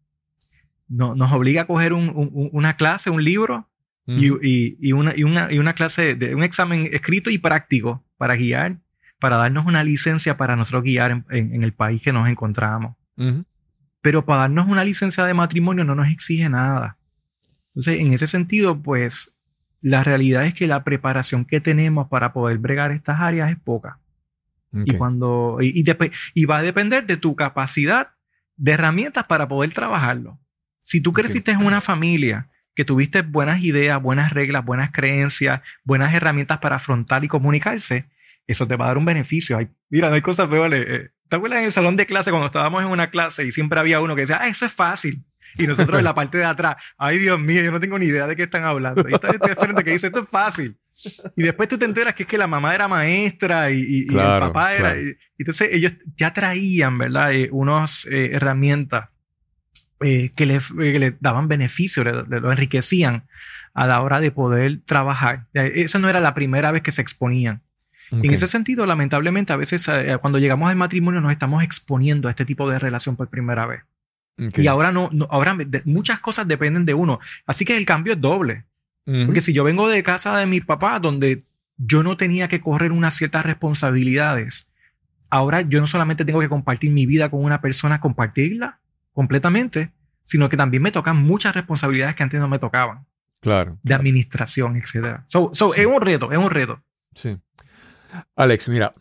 no- nos obliga a coger un- un- una clase, un libro y, Ujú. y- y una, y, una, y una clase, de un examen escrito y práctico para guiar, para darnos una licencia para nosotros guiar en, en- en el país que nos encontramos. Pero para darnos una licencia de matrimonio no nos exige nada. Entonces, en ese sentido, pues la realidad es que la preparación que tenemos para poder bregar estas áreas es poca. Y, cuando, y, y depe- y va a depender de tu capacidad de herramientas para poder trabajarlo. Si tú creciste en una familia que tuviste buenas ideas, buenas reglas, buenas creencias, buenas herramientas para afrontar y comunicarse, eso te va a dar un beneficio. Ay, mira, no hay cosas peores. Eh, ¿Te acuerdas en el salón de clase cuando estábamos en una clase y siempre había uno que decía, ah, eso es fácil? Y nosotros en la parte de atrás, ay Dios mío, yo no tengo ni idea de qué están hablando. Ahí está este frente que dice, esto es fácil. Y después tú te enteras que es que la mamá era maestra y, y- y el papá era... claro. y- entonces ellos ya traían, ¿verdad? Eh, unas eh, herramientas eh, que, le, eh, que le daban beneficio, le, le lo enriquecían a la hora de poder trabajar. Esa no era la primera vez que se exponían. En ese sentido, lamentablemente, a veces eh, cuando llegamos al matrimonio nos estamos exponiendo a este tipo de relación por primera vez. Y ahora no, no- ahora de- muchas cosas dependen de uno. Así que el cambio es doble. Porque si yo vengo de casa de mi papá, donde yo no tenía que correr unas ciertas responsabilidades, ahora yo no solamente tengo que compartir mi vida con una persona, compartirla completamente, sino que también me tocan muchas responsabilidades que antes no me tocaban, Claro. de administración, etc. So, so, es un reto, es un reto. Sí. Alex, mira,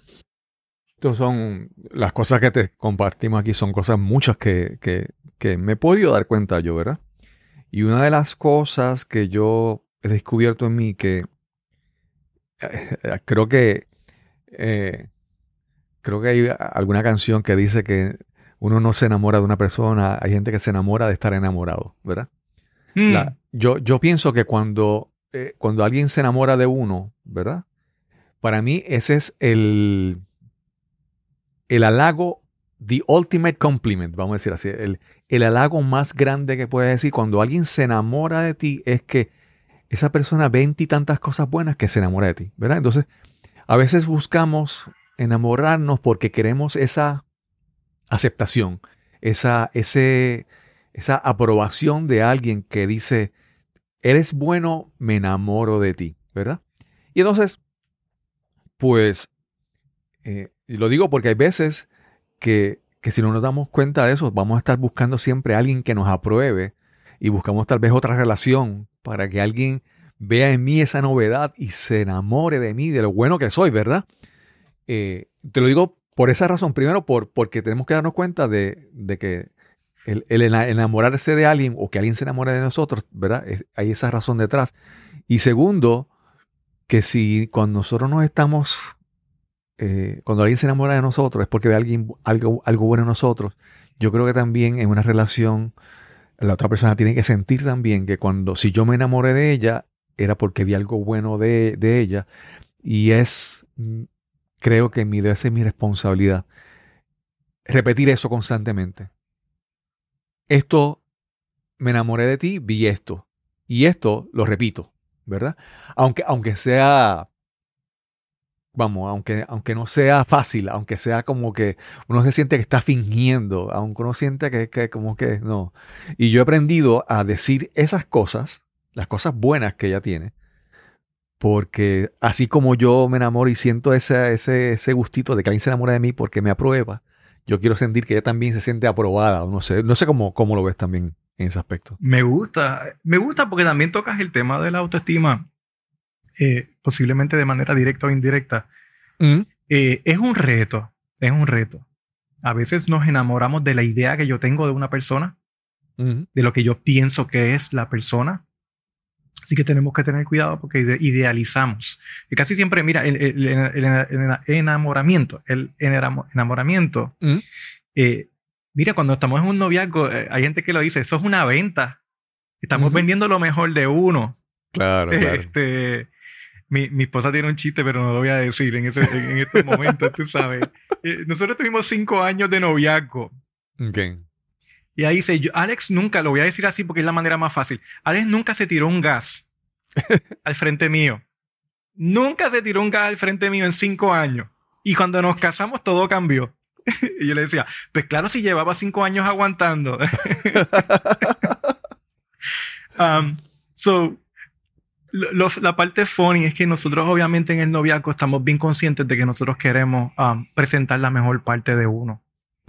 estas son las cosas que te compartimos aquí, son cosas muchas que, que, que me he podido dar cuenta yo, ¿verdad? Y una de las cosas que yo he descubierto en mí que eh, creo que eh, creo que hay alguna canción que dice que uno no se enamora de una persona, hay gente que se enamora de estar enamorado, ¿verdad? Mm, La- yo, yo pienso que cuando, eh, cuando alguien se enamora de uno, ¿verdad? Para mí ese es el, el halago, the ultimate compliment, vamos a decir así. El, el halago más grande que puedes decir cuando alguien se enamora de ti es que esa persona ve en ti tantas cosas buenas que se enamora de ti, ¿verdad? Entonces, a veces buscamos enamorarnos porque queremos esa aceptación, esa, ese, esa aprobación de alguien que dice, eres bueno, me enamoro de ti, ¿verdad? Y entonces, pues, eh, lo digo porque hay veces que, que si no nos damos cuenta de eso, vamos a estar buscando siempre a alguien que nos apruebe y buscamos tal vez otra relación para que alguien vea en mí esa novedad y se enamore de mí, de lo bueno que soy, ¿verdad? Eh, te lo digo por esa razón, primero por, porque tenemos que darnos cuenta de, de que el, el ena- enamorarse de alguien o que alguien se enamore de nosotros, ¿verdad? Es- hay esa razón detrás. Y segundo, que si cuando nosotros nos estamos, eh, cuando alguien se enamora de nosotros es porque ve alguien, algo, algo bueno en nosotros, yo creo que también en una relación la otra persona tiene que sentir también que cuando, si yo me enamoré de ella, era porque vi algo bueno de, de ella. Y es, mm, creo que mi, debe ser mi responsabilidad repetir eso constantemente. Esto, me enamoré de ti, vi esto. Y esto lo repito, ¿verdad? Aunque, aunque sea, vamos, aunque, aunque no sea fácil, aunque sea como que uno se siente que está fingiendo, aunque uno siente que, que como que no. Y yo he aprendido a decir esas cosas, las cosas buenas que ella tiene, porque así como yo me enamoro y siento ese, ese, ese gustito de que alguien se enamora de mí porque me aprueba, yo quiero sentir que ella también se siente aprobada. No sé, no sé cómo, cómo lo ves también en ese aspecto. Me gusta, me gusta porque también tocas el tema de la autoestima, eh, posiblemente de manera directa o indirecta. Mm, Eh, es un reto, es un reto. A veces nos enamoramos de la idea que yo tengo de una persona, mm, de lo que yo pienso que es la persona. Así que tenemos que tener cuidado porque ide- idealizamos. Y casi siempre, mira, el, el- el- el- el enamoramiento, el enamo- enamoramiento, Mm. eh, mira, cuando estamos en un noviazgo, eh, hay gente que lo dice, eso es una venta. Estamos vendiendo lo mejor de uno. Claro, claro. Este, mi, mi esposa tiene un chiste, pero no lo voy a decir en, ese- en- en estos momentos, tú sabes. Eh, nosotros tuvimos cinco años de noviazgo. Ok. Y ahí dice, yo, Alex nunca, lo voy a decir así porque es la manera más fácil. Alex nunca se tiró un gas al frente mío. Nunca se tiró un gas al frente mío en cinco años. Y cuando nos casamos todo cambió. y yo le decía, pues claro, si llevaba cinco años aguantando. Um, so, lo- lo- la parte funny es que nosotros obviamente en el noviazgo estamos bien conscientes de que nosotros queremos um, presentar la mejor parte de uno.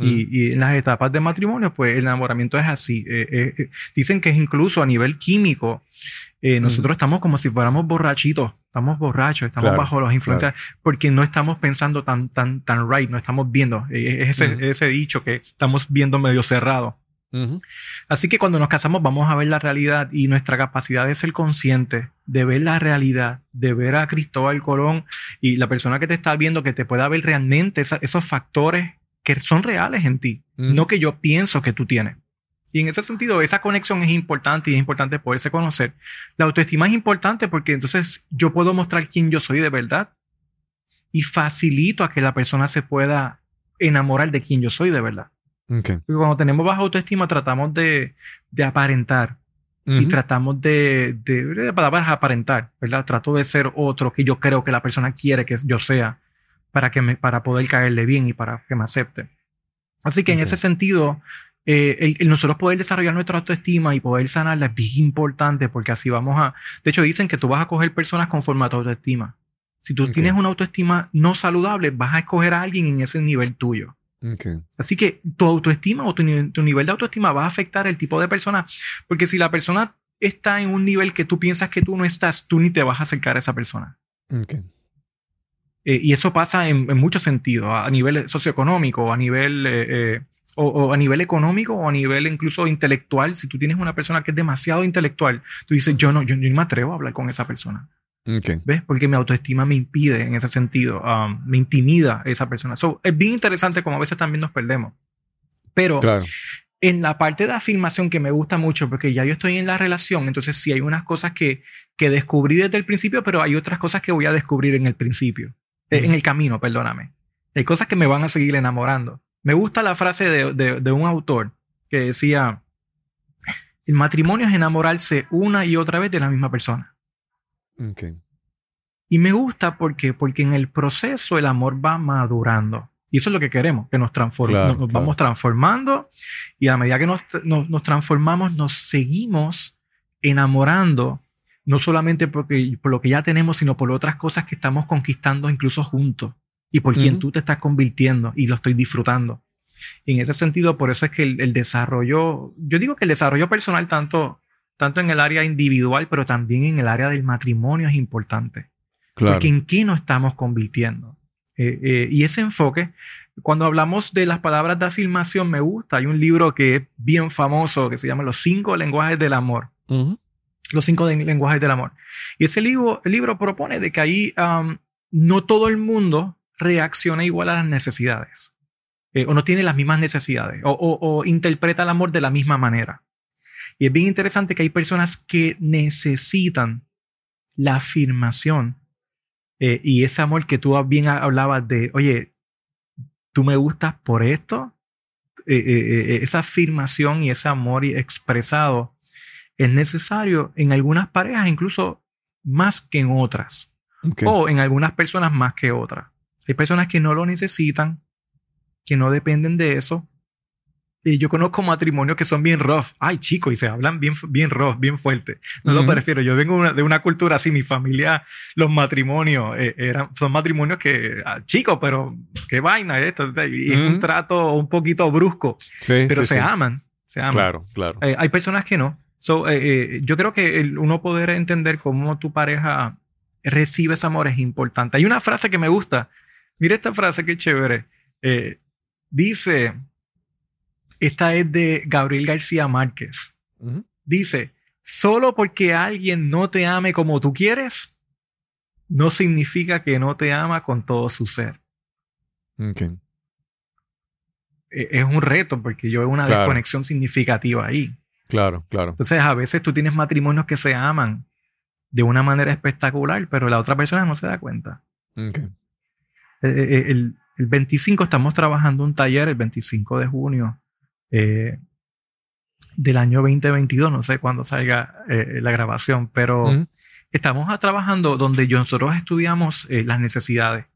Y, y en las etapas de matrimonio, pues el enamoramiento es así. Eh, eh, eh, dicen que es incluso a nivel químico, eh, nosotros estamos como si fuéramos borrachitos, estamos borrachos, estamos Claro, bajo las influencias, porque no estamos pensando tan, tan, tan right, no estamos viendo. Eh, es ese, ese dicho que estamos viendo medio cerrado. Así que cuando nos casamos vamos a ver la realidad y nuestra capacidad de ser consciente, de ver la realidad, de ver a Cristóbal Colón y la persona que te está viendo que te pueda ver realmente esa- esos factores que son reales en ti, Ujú. no que yo pienso que tú tienes. Y en ese sentido, esa conexión es importante y es importante poderse conocer. La autoestima es importante porque entonces yo puedo mostrar quién yo soy de verdad y facilito a que la persona se pueda enamorar de quién yo soy de verdad. Ok. Porque cuando tenemos baja autoestima tratamos de, de aparentar y tratamos de, de, de palabras aparentar, ¿verdad? Trato de ser otro que yo creo que la persona quiere que yo sea para, que me, para poder caerle bien y para que me acepte. Así que en ese sentido, eh, el, el nosotros poder desarrollar nuestra autoestima y poder sanarla es bien importante porque así vamos a... De hecho, dicen que tú vas a coger personas conforme a tu autoestima. Si tú tienes una autoestima no saludable, vas a escoger a alguien en ese nivel tuyo. Así que tu autoestima o tu, ni- tu nivel de autoestima va a afectar el tipo de persona. Porque si la persona está en un nivel que tú piensas que tú no estás, tú ni te vas a acercar a esa persona. Ok. Eh, y eso pasa en, en muchos sentidos, a nivel socioeconómico, a nivel, eh, eh, o, o a nivel económico, o a nivel incluso intelectual. Si tú tienes una persona que es demasiado intelectual, tú dices, yo no, yo, yo no me atrevo a hablar con esa persona. Ok. ¿Ves? Porque mi autoestima me impide en ese sentido, um, me intimida esa persona. So, es bien interesante como a veces también nos perdemos. Pero Claro. en la parte de afirmación que me gusta mucho, porque ya yo estoy en la relación, entonces sí hay unas cosas que, que descubrí desde el principio, pero hay otras cosas que voy a descubrir en el principio, eh, Ujú. en el camino, perdóname. Hay cosas que me van a seguir enamorando. Me gusta la frase de, de- de un autor que decía, el matrimonio es enamorarse una y otra vez de la misma persona. Ok. Y me gusta porque, porque en el proceso el amor va madurando. Y eso es lo que queremos, que nos, transform- Claro, nos, nos claro. vamos transformando y a medida que nos- nos transformamos, nos seguimos enamorando, no solamente porque, por lo que ya tenemos, sino por otras cosas que estamos conquistando incluso juntos y por quien tú te estás convirtiendo y lo estoy disfrutando. Y en ese sentido, por eso es que el, el desarrollo, yo digo que el desarrollo personal tanto, tanto en el área individual, pero también en el área del matrimonio es importante. Claro. Porque en qué nos estamos convirtiendo. Eh, eh, y ese enfoque, cuando hablamos de las palabras de afirmación, me gusta. Hay un libro que es bien famoso que se llama Los cinco lenguajes del amor. Ujú. Los cinco lenguajes del amor. Y ese libro, propone de que ahí no todo el mundo reacciona igual a las necesidades. Eh, o no tiene las mismas necesidades. O, interpreta el amor de la misma manera. Y es bien interesante que hay personas que necesitan la afirmación eh, y ese amor que tú bien hablabas de, oye, tú me gustas por esto. Eh, esa afirmación y ese amor expresado es necesario en algunas parejas, incluso más que en otras, o en algunas personas más que otras. Hay personas que no lo necesitan, que no dependen de eso, Y yo conozco matrimonios que son bien rough. Ay, chicos, y se hablan bien, bien rough, bien fuerte. No lo prefiero. Yo vengo una- de una cultura así. Mi familia, los matrimonios, eh, eran, son matrimonios que, ah, chicos, pero qué vaina esto. Y es un trato un poquito brusco, Sí, pero sí, se sí. aman. Se aman. Claro, claro. Eh, hay personas que no. So, eh, eh, yo creo que el uno poder entender cómo tu pareja recibe ese amor es importante. Hay una frase que me gusta. Mira esta frase que chévere. Eh, dice, esta es de Gabriel García Márquez. Dice, solo porque alguien no te ame como tú quieres, no significa que no te ama con todo su ser. Ok. Eh, es un reto porque yo veo una Claro. desconexión significativa ahí. Claro, claro. Entonces, a veces tú tienes matrimonios que se aman de una manera espectacular, pero la otra persona no se da cuenta. Ok. Eh, eh, el, el 25 estamos trabajando un taller, el 25 de junio eh, del año 2022, no sé cuándo salga eh, la grabación, pero Ujú. estamos a- trabajando donde nosotros estudiamos eh, las necesidades.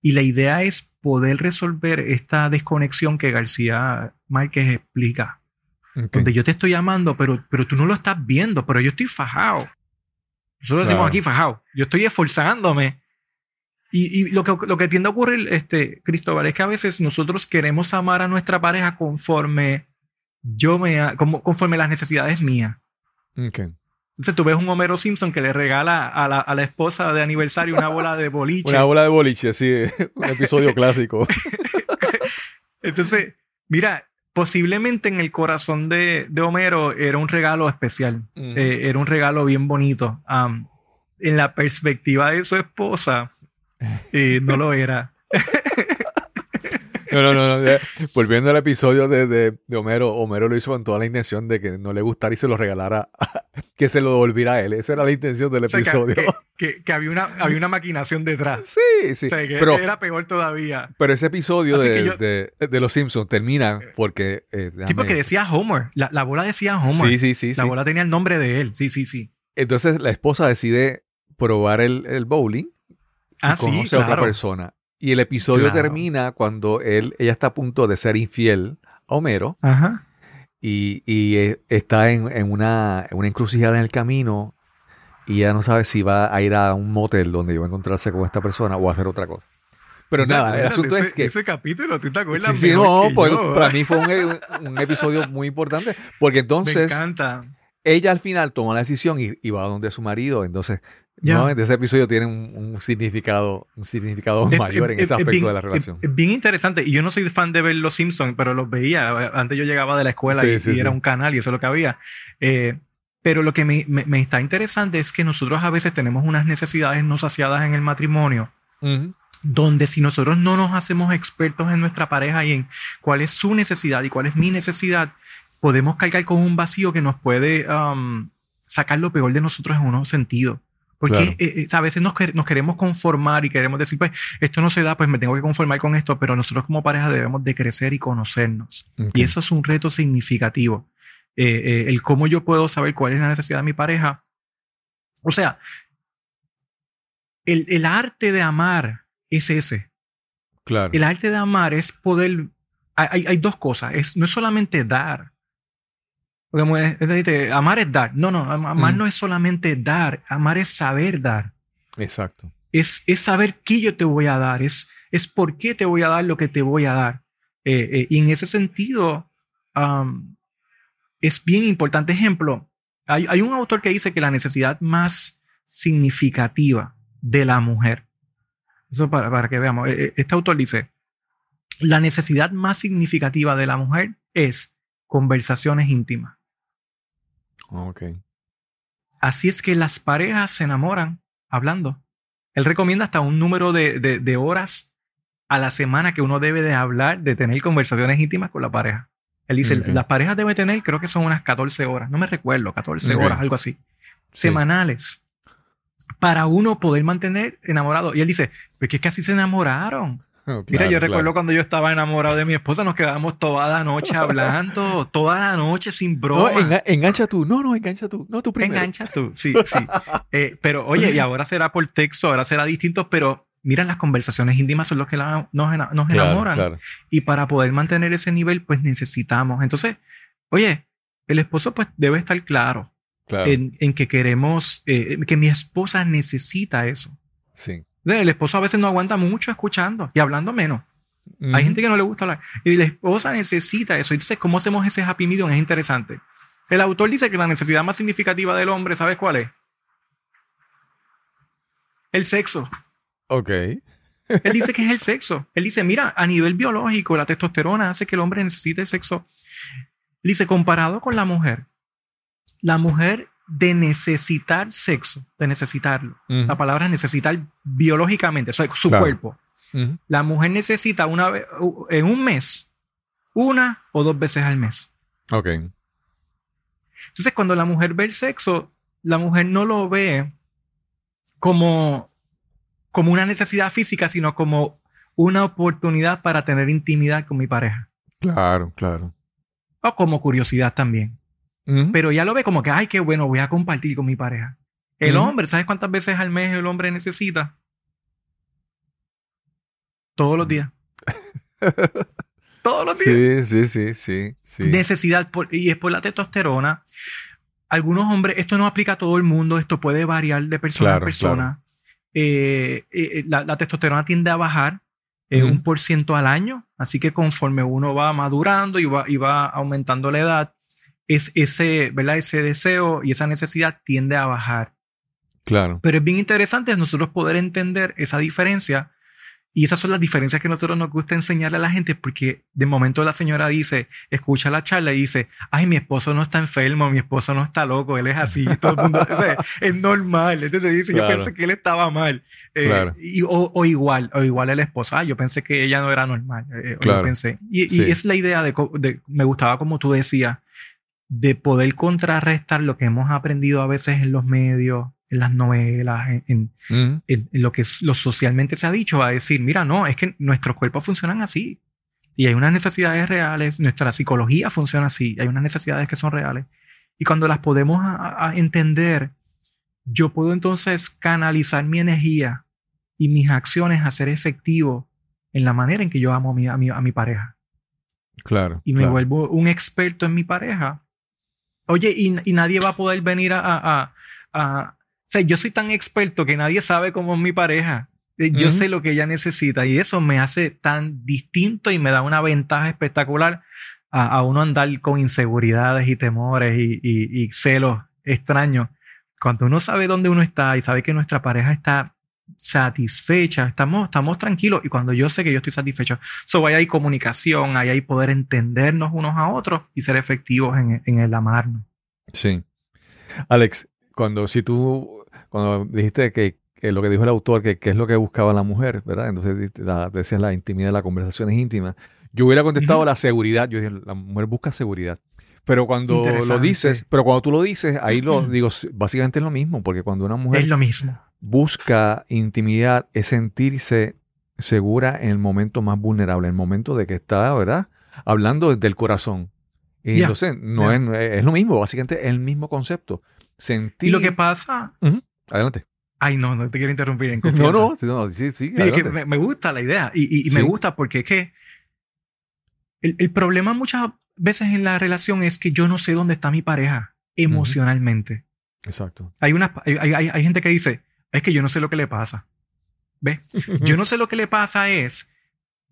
Y la idea es poder resolver esta desconexión que García Márquez explica Ok. donde yo te estoy llamando, pero, pero tú no lo estás viendo, pero yo estoy fajado. Nosotros decimos aquí fajado. Yo estoy esforzándome. Y, y lo, que, lo que tiende a ocurrir, este, Cristóbal, es que a veces nosotros queremos amar a nuestra pareja conforme yo me, como, conforme las necesidades mías. Ok. Entonces tú ves un Homero Simpson que le regala a la, a la esposa de aniversario una bola de boliche. Una bola de boliche, sí. Un episodio clásico. Entonces, mira, posiblemente en el corazón de, de Homero era un regalo especial. Eh, era un regalo bien bonito. En la perspectiva de su esposa, eh, no lo era. No, no, no. Volviendo al episodio de, de- de Homero, Homero lo hizo con toda la intención de que no le gustara y se lo regalara, que se lo devolviera a él. Esa era la intención del O sea, que, episodio. que- que- que había, una, había una maquinación detrás. Sí, sí. O sea, que Pero, era peor todavía. pero ese episodio de, yo- de- Los Simpsons termina porque... eh, Sí, porque decía Homer. La, la bola decía Homer. Sí, sí, sí. la sí. bola tenía el nombre de él. Sí, sí, sí. Entonces la esposa decide probar el, el bowling Ah, y sí, conoce a otra claro. persona. Y el episodio Claro. termina cuando él, ella está a punto de ser infiel a Homero Ajá. y, y, eh, está en, en una, en una encrucijada en el camino y ella no sabe si va a ir a un motel donde va a encontrarse con esta persona o a hacer otra cosa. Pero ¿Tú te nada, el asunto ese, es que... Ese capítulo, ¿tú te acuerdas? Sí, sí, no, pues, yo? para mí fue un, un episodio muy importante porque Me entonces encanta. ella al final toma la decisión y, y va donde su marido. Entonces, Ya. ¿no? ese episodio tiene un, un significado, un significado Es- mayor en es- ese es aspecto bien- de la relación. Es, bien interesante. Y yo no soy fan de ver Los Simpsons, pero los veía. Antes yo llegaba de la escuela Sí, y, sí, y sí. era un canal y eso es lo que había. Eh, pero lo que me, me- me está interesante es que nosotros a veces tenemos unas necesidades no saciadas en el matrimonio, Ujú. donde si nosotros no nos hacemos expertos en nuestra pareja y en cuál es su necesidad y cuál es mi necesidad, podemos cargar con un vacío que nos puede um, sacar lo peor de nosotros en unos sentidos. Porque Claro. eh, eh, a veces nos, nos queremos conformar y queremos decir, pues esto no se da, pues me tengo que conformar con esto, pero nosotros como pareja debemos de crecer y conocernos. Ok. Y eso es un reto significativo. Eh, eh, el cómo yo puedo saber cuál es la necesidad de mi pareja. O sea, el, el arte de amar es ese. Claro. El arte de amar es poder. Hay, hay- hay dos cosas. Es, no es solamente dar. Porque amar es dar. No, no. am- Amar Mm. no es solamente dar. Amar es saber dar. Exacto. Es, es saber qué yo te voy a dar. Es, es por qué te voy a dar lo que te voy a dar. Eh, eh, y en ese sentido, es bien importante. Ejemplo, hay, hay un autor que dice que la necesidad más significativa de la mujer, eso para, para que veamos, eh, este autor dice, la necesidad más significativa de la mujer es conversaciones íntimas. Ok. Así es que las parejas se enamoran hablando. Él recomienda hasta un número de, de- de horas a la semana que uno debe de hablar, de tener conversaciones íntimas con la pareja. Él dice, las parejas deben tener, creo que son unas 14 horas, no me recuerdo, 14 Ok. horas, algo así, semanales, para uno poder mantener enamorado. Y él dice, pues que es que así se enamoraron. Mira, claro, yo recuerdo cuando yo estaba enamorado de mi esposa, nos quedábamos toda la noche hablando, toda la noche sin broma. No, enga- engancha tú. No, no, engancha tú. No, tú primero. Engancha tú, sí, sí. Eh, pero oye, y ahora será por texto, ahora será distinto, pero mira, las conversaciones íntimas son los que la- nos, Claro, enamoran. claro. Y para poder mantener ese nivel, pues necesitamos. Entonces, oye, el esposo pues debe estar claro claro. en, en que queremos, eh, que mi esposa necesita eso. Sí. El esposo a veces no aguanta mucho escuchando y hablando menos. Hay gente que no le gusta hablar. Y la esposa necesita eso. Entonces, ¿cómo hacemos ese happy medium? Es interesante. El autor dice que la necesidad más significativa del hombre, ¿sabes cuál es? El sexo. Ok. Él dice que es el sexo. Él dice, mira, a nivel biológico, la testosterona hace que el hombre necesite sexo. Él dice, comparado con la mujer, la mujer de necesitar sexo, de necesitarlo. La palabra es necesitar biológicamente, su Claro. cuerpo. La mujer necesita una vez, en un mes, una o dos veces al mes. Ok. Entonces, cuando la mujer ve el sexo, la mujer no lo ve como, como una necesidad física, sino como una oportunidad para tener intimidad con mi pareja. Claro, claro. O como curiosidad también. Pero ya lo ve como que, ay, qué bueno, voy a compartir con mi pareja. El hombre, ¿sabes cuántas veces al mes el hombre necesita? Todos los días. Todos los días. Sí, sí, sí, sí. sí. Necesidad, por- y es por la testosterona. Algunos hombres, esto no aplica a todo el mundo, esto puede variar de persona Claro, a persona. Eh, eh, la, la testosterona tiende a bajar eh, un por ciento al año, así que conforme uno va madurando y va, y va aumentando la edad, es ese, ¿verdad? ese deseo y esa necesidad tiende a bajar. Claro. Pero es bien interesante nosotros poder entender esa diferencia. Y esas son las diferencias que nosotros nos gusta enseñarle a la gente, porque de momento la señora dice, escucha la charla y dice, ay, mi esposo no está enfermo, mi esposo no está loco, él es así, todo el mundo, es normal. Entonces dice, Claro. yo pensé que él estaba mal. Eh, Claro. y- o, o igual, o igual el esposo, ah, yo pensé que ella no era normal. eh, o Claro. yo pensé. Y, y Sí. es la idea de, de- me gustaba como tú decías, de poder contrarrestar lo que hemos aprendido a veces en los medios, en las novelas, en, en- Ujú. en- en lo que lo socialmente se ha dicho, a decir, mira, no, es que nuestros cuerpos funcionan así. Y hay unas necesidades reales, nuestra psicología funciona así, hay unas necesidades que son reales. Y cuando las podemos a- a- a entender, yo puedo entonces canalizar mi energía y mis acciones a ser efectivo en la manera en que yo amo a mi, a mi, a mi pareja. Claro. Y me claro. vuelvo un experto en mi pareja. Oye, y, y nadie va a poder venir a, a- a- O sea, yo soy tan experto que nadie sabe cómo es mi pareja. Eh, Yo sé lo que ella necesita y eso me hace tan distinto y me da una ventaja espectacular a, a uno andar con inseguridades y temores y, y- y celos extraños. Cuando uno sabe dónde uno está y sabe que nuestra pareja está satisfecha, estamos, estamos tranquilos y cuando yo sé que yo estoy satisfecho, so, ahí hay comunicación, ahí hay poder entendernos unos a otros y ser efectivos en, en el amarnos. Sí. Alex, cuando si tú, cuando dijiste que, que lo que dijo el autor, que, que es lo que buscaba la mujer, ¿verdad? Entonces la, decías la intimidad, las conversaciones íntimas. Yo hubiera contestado Ujú. la seguridad. Yo dije, la mujer busca seguridad. Pero cuando lo dices, pero cuando tú lo dices, ahí lo digo, básicamente es lo mismo, porque cuando una mujer Es lo mismo. Busca intimidad, es sentirse segura en el momento más vulnerable, en el momento de que está, ¿verdad? Hablando desde el corazón. Y entonces, no es, es- lo mismo, básicamente es el mismo concepto. Sentir. Y lo que pasa, Adelante. ay no, no te quiero interrumpir en No, confianza. no, sí, no, sí, sí. Sí, es que adelante. me, me gusta la idea y, y- y me gusta porque es que el, el problema muchas veces en la relación es que yo no sé dónde está mi pareja emocionalmente. Exacto. Hay, una, hay- hay- hay gente que dice, es que yo no sé lo que le pasa. ¿Ves? Yo no sé lo que le pasa es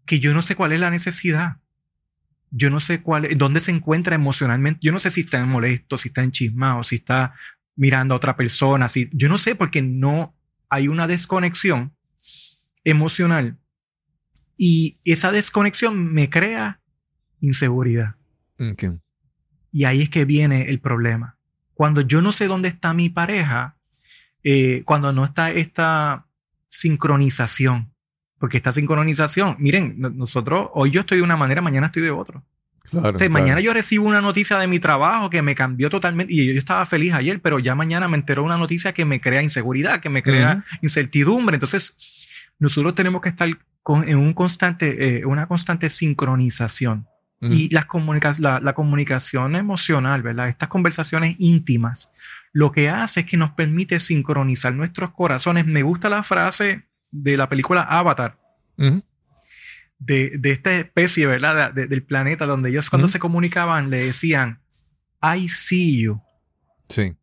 que yo no sé cuál es la necesidad. Yo no sé cuál es, dónde se encuentra emocionalmente. Yo no sé si está molesto, si está enchismado, si está mirando a otra persona. Si, yo no sé porque no hay una desconexión emocional. Y esa desconexión me crea inseguridad. Ok. Y ahí es que viene el problema. Cuando yo no sé dónde está mi pareja, eh, cuando no está esta sincronización, porque esta sincronización, miren, no- nosotros, hoy yo estoy de una manera, mañana estoy de otro. Claro. O sea, claro. mañana yo recibo una noticia de mi trabajo que me cambió totalmente y yo, yo estaba feliz ayer, pero ya mañana me enteró una noticia que me crea inseguridad, que me crea incertidumbre. Entonces, nosotros tenemos que estar con, en un constante, eh, una constante sincronización. Ujú. Y las comunica- la, la comunicación emocional, ¿verdad? Estas conversaciones íntimas, lo que hace es que nos permite sincronizar nuestros corazones. Me gusta la frase de la película Avatar, Ujú. de, de esta especie, ¿verdad? De- de- del planeta, donde ellos cuando Ujú. se comunicaban le decían, I see you, Sí.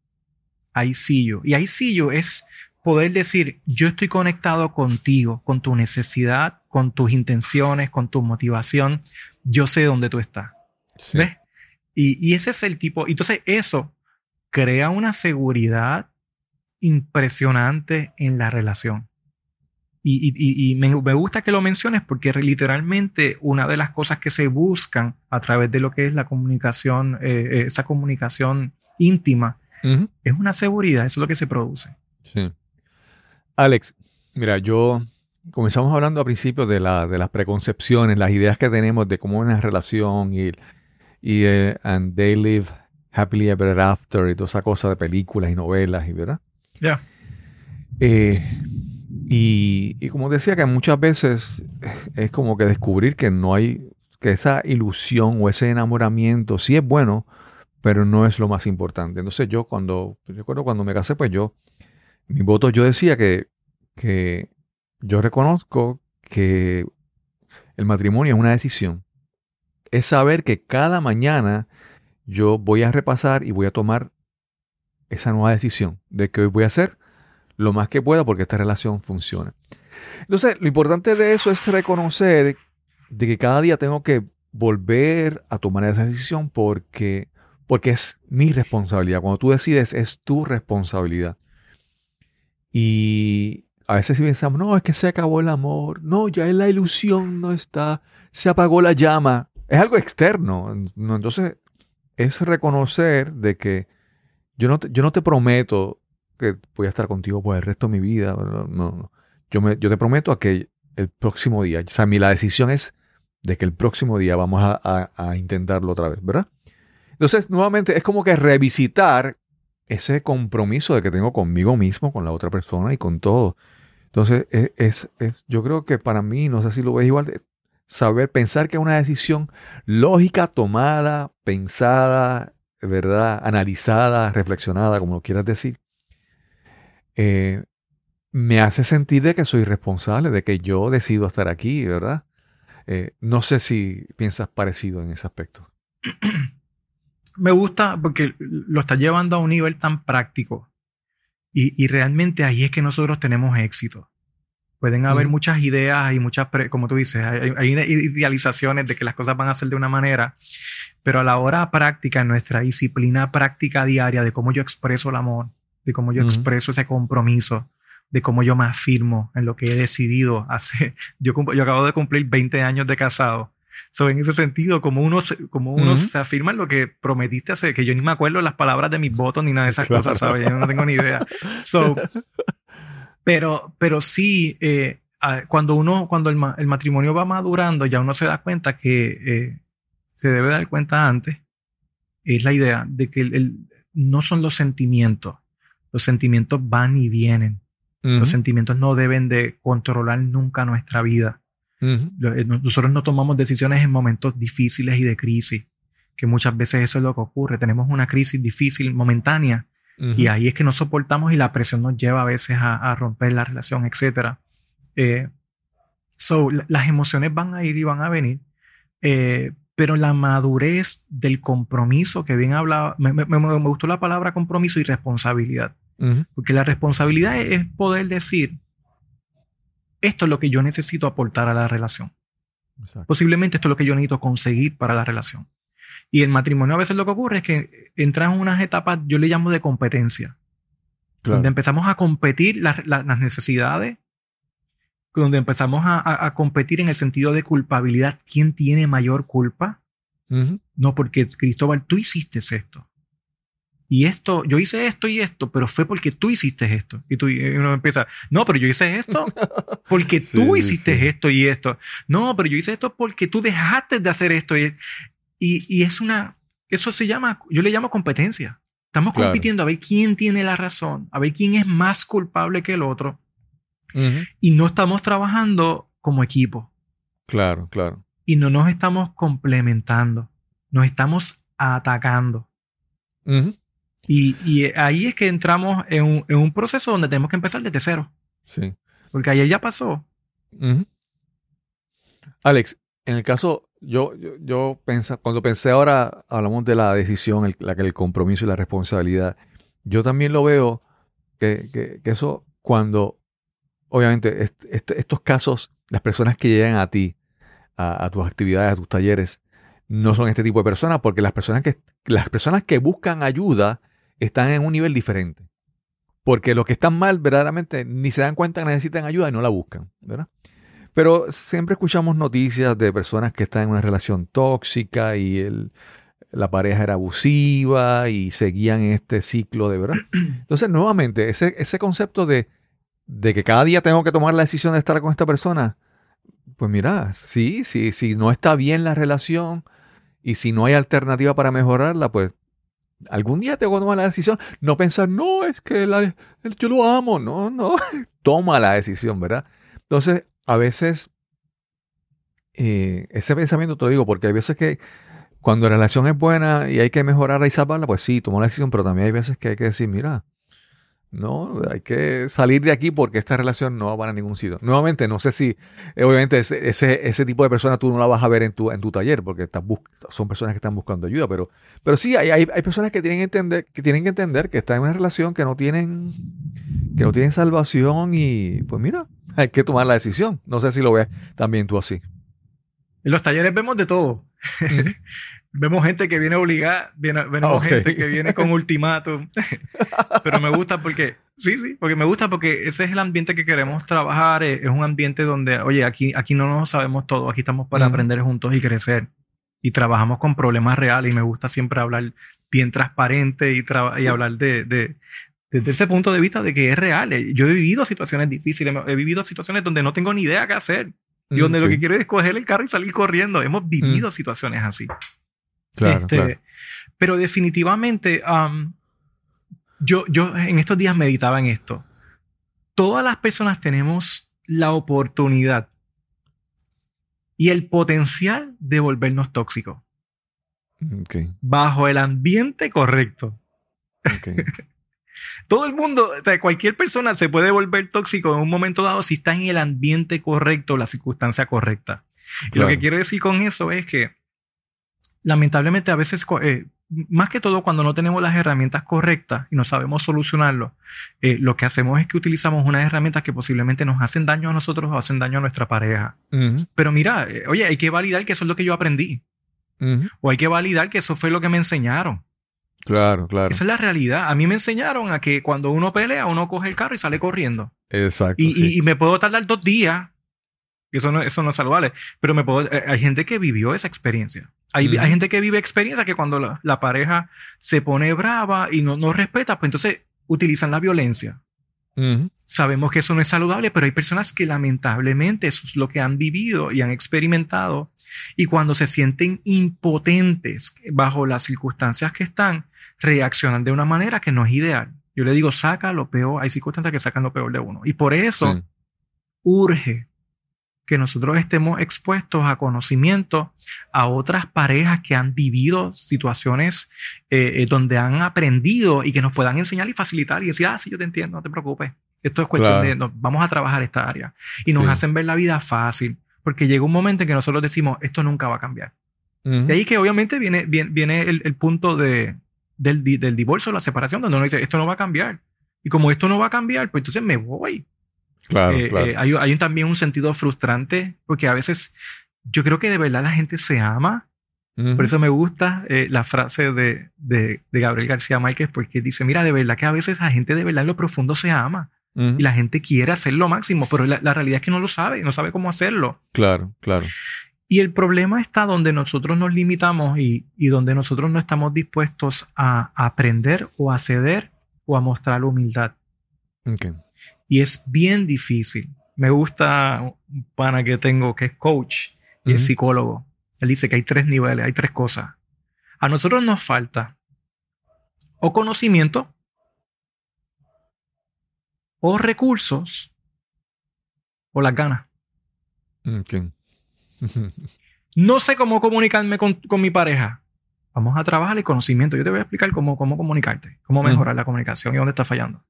I see you. Y I see you es poder decir, yo estoy conectado contigo, con tu necesidad, con tus intenciones, con tu motivación, yo sé dónde tú estás. sí. ¿Ves? Y, y ese es el tipo. Entonces, eso crea una seguridad impresionante en la relación. Y, y- y- y me, me gusta que lo menciones porque literalmente una de las cosas que se buscan a través de lo que es la comunicación, eh, eh, esa comunicación íntima, es una seguridad, eso es lo que se produce. Sí. Alex, mira, yo comenzamos hablando al principio de, la, de las preconcepciones, las ideas que tenemos de cómo es una relación y, y eh, and they live happily ever after y toda esa cosa de películas y novelas, y ¿verdad? Ya. Eh, y, y como decía, que muchas veces es como que descubrir que no hay, que esa ilusión o ese enamoramiento sí es bueno, pero no es lo más importante. Entonces yo cuando, recuerdo cuando me casé, pues yo, mi voto yo decía que, que yo reconozco que el matrimonio es una decisión. Es saber que cada mañana yo voy a repasar y voy a tomar esa nueva decisión de que hoy voy a hacer lo más que pueda porque esta relación funcione. Entonces, lo importante de eso es reconocer de que cada día tengo que volver a tomar esa decisión porque, porque es mi responsabilidad. Cuando tú decides, es tu responsabilidad. Y a veces si pensamos, no, es que se acabó el amor, no, ya es la ilusión no está, se apagó la llama. Es algo externo. ¿no? Entonces, es reconocer de que yo no te, yo no te prometo que voy a estar contigo por el resto de mi vida. No, no. Yo, me, yo te prometo a que el próximo día, o sea, mi, la decisión es de que el próximo día vamos a, a- a intentarlo otra vez, ¿verdad? Entonces, nuevamente, es como que revisitar ese compromiso de que tengo conmigo mismo, con la otra persona y con todo. Entonces, es, es- es- yo creo que para mí, no sé si lo ves igual, saber, pensar que es una decisión lógica, tomada, pensada, ¿verdad? Analizada, reflexionada, como lo quieras decir, eh, me hace sentir de que soy responsable, de que yo decido estar aquí, ¿verdad? Eh, no sé si piensas parecido en ese aspecto. Me gusta porque lo está llevando a un nivel tan práctico. Y, y realmente ahí es que nosotros tenemos éxito. Pueden haber muchas ideas y muchas, como tú dices, hay, hay idealizaciones de que las cosas van a ser de una manera, pero a la hora práctica, en nuestra disciplina práctica diaria de cómo yo expreso el amor, de cómo yo expreso ese compromiso, de cómo yo me afirmo en lo que he decidido hacer. Yo, acabo de cumplir 20 años de casado. So, en ese sentido, como uno, se, como uno se afirma en lo que prometiste hacer, que yo ni me acuerdo las palabras de mis votos ni nada de esas Claro. cosas, ¿sabes? Yo no tengo ni idea. So, pero, pero sí, eh, cuando uno, cuando el, ma- el matrimonio va madurando, ya uno se da cuenta que eh, se debe dar cuenta antes. Es la idea de que el- el- no son los sentimientos. Los sentimientos van y vienen. Los sentimientos no deben de controlar nunca nuestra vida. no- Nosotros no tomamos decisiones en momentos difíciles y de crisis, que muchas veces eso es lo que ocurre. Tenemos una crisis difícil, momentánea, y ahí es que no soportamos y la presión nos lleva a veces a, a romper la relación, etc. Eh, so, la- las emociones van a ir y van a venir, eh, pero la madurez del compromiso, que bien hablaba, me, me- me- gustó la palabra compromiso y responsabilidad, porque la responsabilidad es, es poder decir, esto es lo que yo necesito aportar a la relación. exacto. Posiblemente esto es lo que yo necesito conseguir para la relación. Y el matrimonio a veces lo que ocurre es que entran en unas etapas, yo le llamo de competencia, Claro. donde empezamos a competir las, las- las necesidades, donde empezamos a, a- a competir en el sentido de culpabilidad. ¿Quién tiene mayor culpa? Ujú, No, porque Cristóbal, tú hiciste esto. Y esto, yo hice esto y esto, pero fue porque tú hiciste esto. Y tú y uno empieza, no, pero yo hice esto porque tú sí, hiciste sí. esto y esto. No, pero yo hice esto porque tú dejaste de hacer esto. Y, y, y es una, eso se llama, yo le llamo competencia. Estamos Claro. compitiendo a ver quién tiene la razón, a ver quién es más culpable que el otro. Y no estamos trabajando como equipo. Claro, claro. Y no nos estamos complementando. Nos estamos atacando. Y, y ahí es que entramos en un, en un proceso donde tenemos que empezar desde cero. Sí. Porque ayer ya pasó. Alex, en el caso, yo, yo, yo pensa- cuando pensé ahora, hablamos de la decisión, el, la, compromiso y la responsabilidad. Yo también lo veo que, que- que eso, cuando, obviamente, est- est- estos casos, las personas que llegan a ti, a, a tus actividades, a tus talleres, no son este tipo de personas, porque las personas que, las personas que buscan ayuda están en un nivel diferente. Porque los que están mal, verdaderamente, ni se dan cuenta que necesitan ayuda y no la buscan, ¿verdad? Pero siempre escuchamos noticias de personas que están en una relación tóxica y el- la pareja era abusiva y seguían en este ciclo de verdad. Entonces, nuevamente, ese, ese concepto de, de que cada día tengo que tomar la decisión de estar con esta persona, pues mira, sí, sí, si no está bien la relación y si no hay alternativa para mejorarla, pues algún día tengo que tomar la decisión. No pensar, no, es que la- yo lo amo, no, no. Toma la decisión, ¿verdad? Entonces, a veces, eh, ese pensamiento te lo digo porque hay veces que cuando la relación es buena y hay que mejorarla y salvarla, pues sí, tomo la decisión, pero también hay veces que hay que decir, mira, no, hay que salir de aquí porque esta relación no va a ningún sitio. Nuevamente, no sé si, eh, obviamente, ese, ese, ese tipo de personas tú no la vas a ver en tu, en tu taller porque estás son personas que están buscando ayuda, pero, pero sí, hay, hay, hay personas que tienen, que entender, que tienen que entender que están en una relación que no tienen que no tienen salvación y pues mira, hay que tomar la decisión. No sé si lo ves también tú así. En los talleres vemos de todo. vemos gente que viene obligada, viene, vemos Ah, ok. gente que viene con ultimátum. Pero me gusta porque, sí, sí, porque me gusta porque ese es el ambiente que queremos trabajar. eh, Es un ambiente donde, oye, aquí, aquí no nos sabemos todo, aquí estamos para Ujú. aprender juntos y crecer. Y trabajamos con problemas reales y me gusta siempre hablar bien transparente y, y hablar de, de- desde ese punto de vista de que es real. Eh, Yo he vivido situaciones difíciles, he vivido situaciones donde no tengo ni idea qué hacer. Y donde lo Ok, que quiero es coger el carro y salir corriendo. Hemos vivido situaciones así. Claro, Este, claro. Pero definitivamente, um, yo, yo en estos días meditaba en esto. Todas las personas tenemos la oportunidad y el potencial de volvernos tóxicos bajo el ambiente correcto. Todo el mundo, cualquier persona se puede volver tóxico en un momento dado si está en el ambiente correcto, la circunstancia correcta. Y lo que quiero decir con eso es que lamentablemente a veces, eh, más que todo cuando no tenemos las herramientas correctas y no sabemos solucionarlo, eh, lo que hacemos es que utilizamos unas herramientas que posiblemente nos hacen daño a nosotros o hacen daño a nuestra pareja. Pero mira, eh, oye, hay que validar que eso es lo que yo aprendí. O hay que validar que eso fue lo que me enseñaron. Claro, claro. Esa es la realidad. A mí me enseñaron a que cuando uno pelea, uno coge el carro y sale corriendo. Exacto. Y, sí. y- y me puedo tardar dos días. Eso no, eso no es saludable. Pero me puedo, eh, hay gente que vivió esa experiencia. Hay, hay gente que vive experiencia que cuando la, la pareja se pone brava y no, no respeta, pues entonces utilizan la violencia. Sabemos que eso no es saludable, pero hay personas que lamentablemente eso es lo que han vivido y han experimentado. Y cuando se sienten impotentes bajo las circunstancias que están, reaccionan de una manera que no es ideal. Yo le digo, saca lo peor. Hay circunstancias que sacan lo peor de uno. Y por eso urge que nosotros estemos expuestos a conocimiento a otras parejas que han vivido situaciones eh, eh, donde han aprendido y que nos puedan enseñar y facilitar y decir, ah, sí, yo te entiendo, no te preocupes. Esto es cuestión Claro. de, no, vamos a trabajar esta área. Y nos Sí. hacen ver la vida fácil, porque llega un momento en que nosotros decimos, esto nunca va a cambiar. Ujú, De ahí que obviamente viene, viene, viene el, el punto de, del, del divorcio, la separación, donde uno dice, esto no va a cambiar. Y como esto no va a cambiar, pues entonces me voy. Claro, Eh, claro. eh, hay, hay un- también un sentido frustrante, porque a veces yo creo que de verdad la gente se ama. Por eso me gusta eh, la frase de, de, de Gabriel García Márquez, porque dice, mira, de verdad que a veces la gente de verdad en lo profundo se ama y la gente quiere hacer lo máximo, pero la, la realidad es que no lo sabe, no sabe cómo hacerlo. Claro, claro. Y el problema está donde nosotros nos limitamos y, y donde nosotros no estamos dispuestos a aprender o a ceder o a mostrar humildad. Y es bien difícil. Me gusta un pana que tengo que es coach y es psicólogo. Él dice que hay tres niveles, hay tres cosas. A nosotros nos falta o conocimiento, o recursos, o las ganas. Ok. No sé cómo comunicarme con, con mi pareja. Vamos a trabajar el conocimiento. Yo te voy a explicar cómo, cómo comunicarte, cómo mejorar la comunicación y dónde está fallando.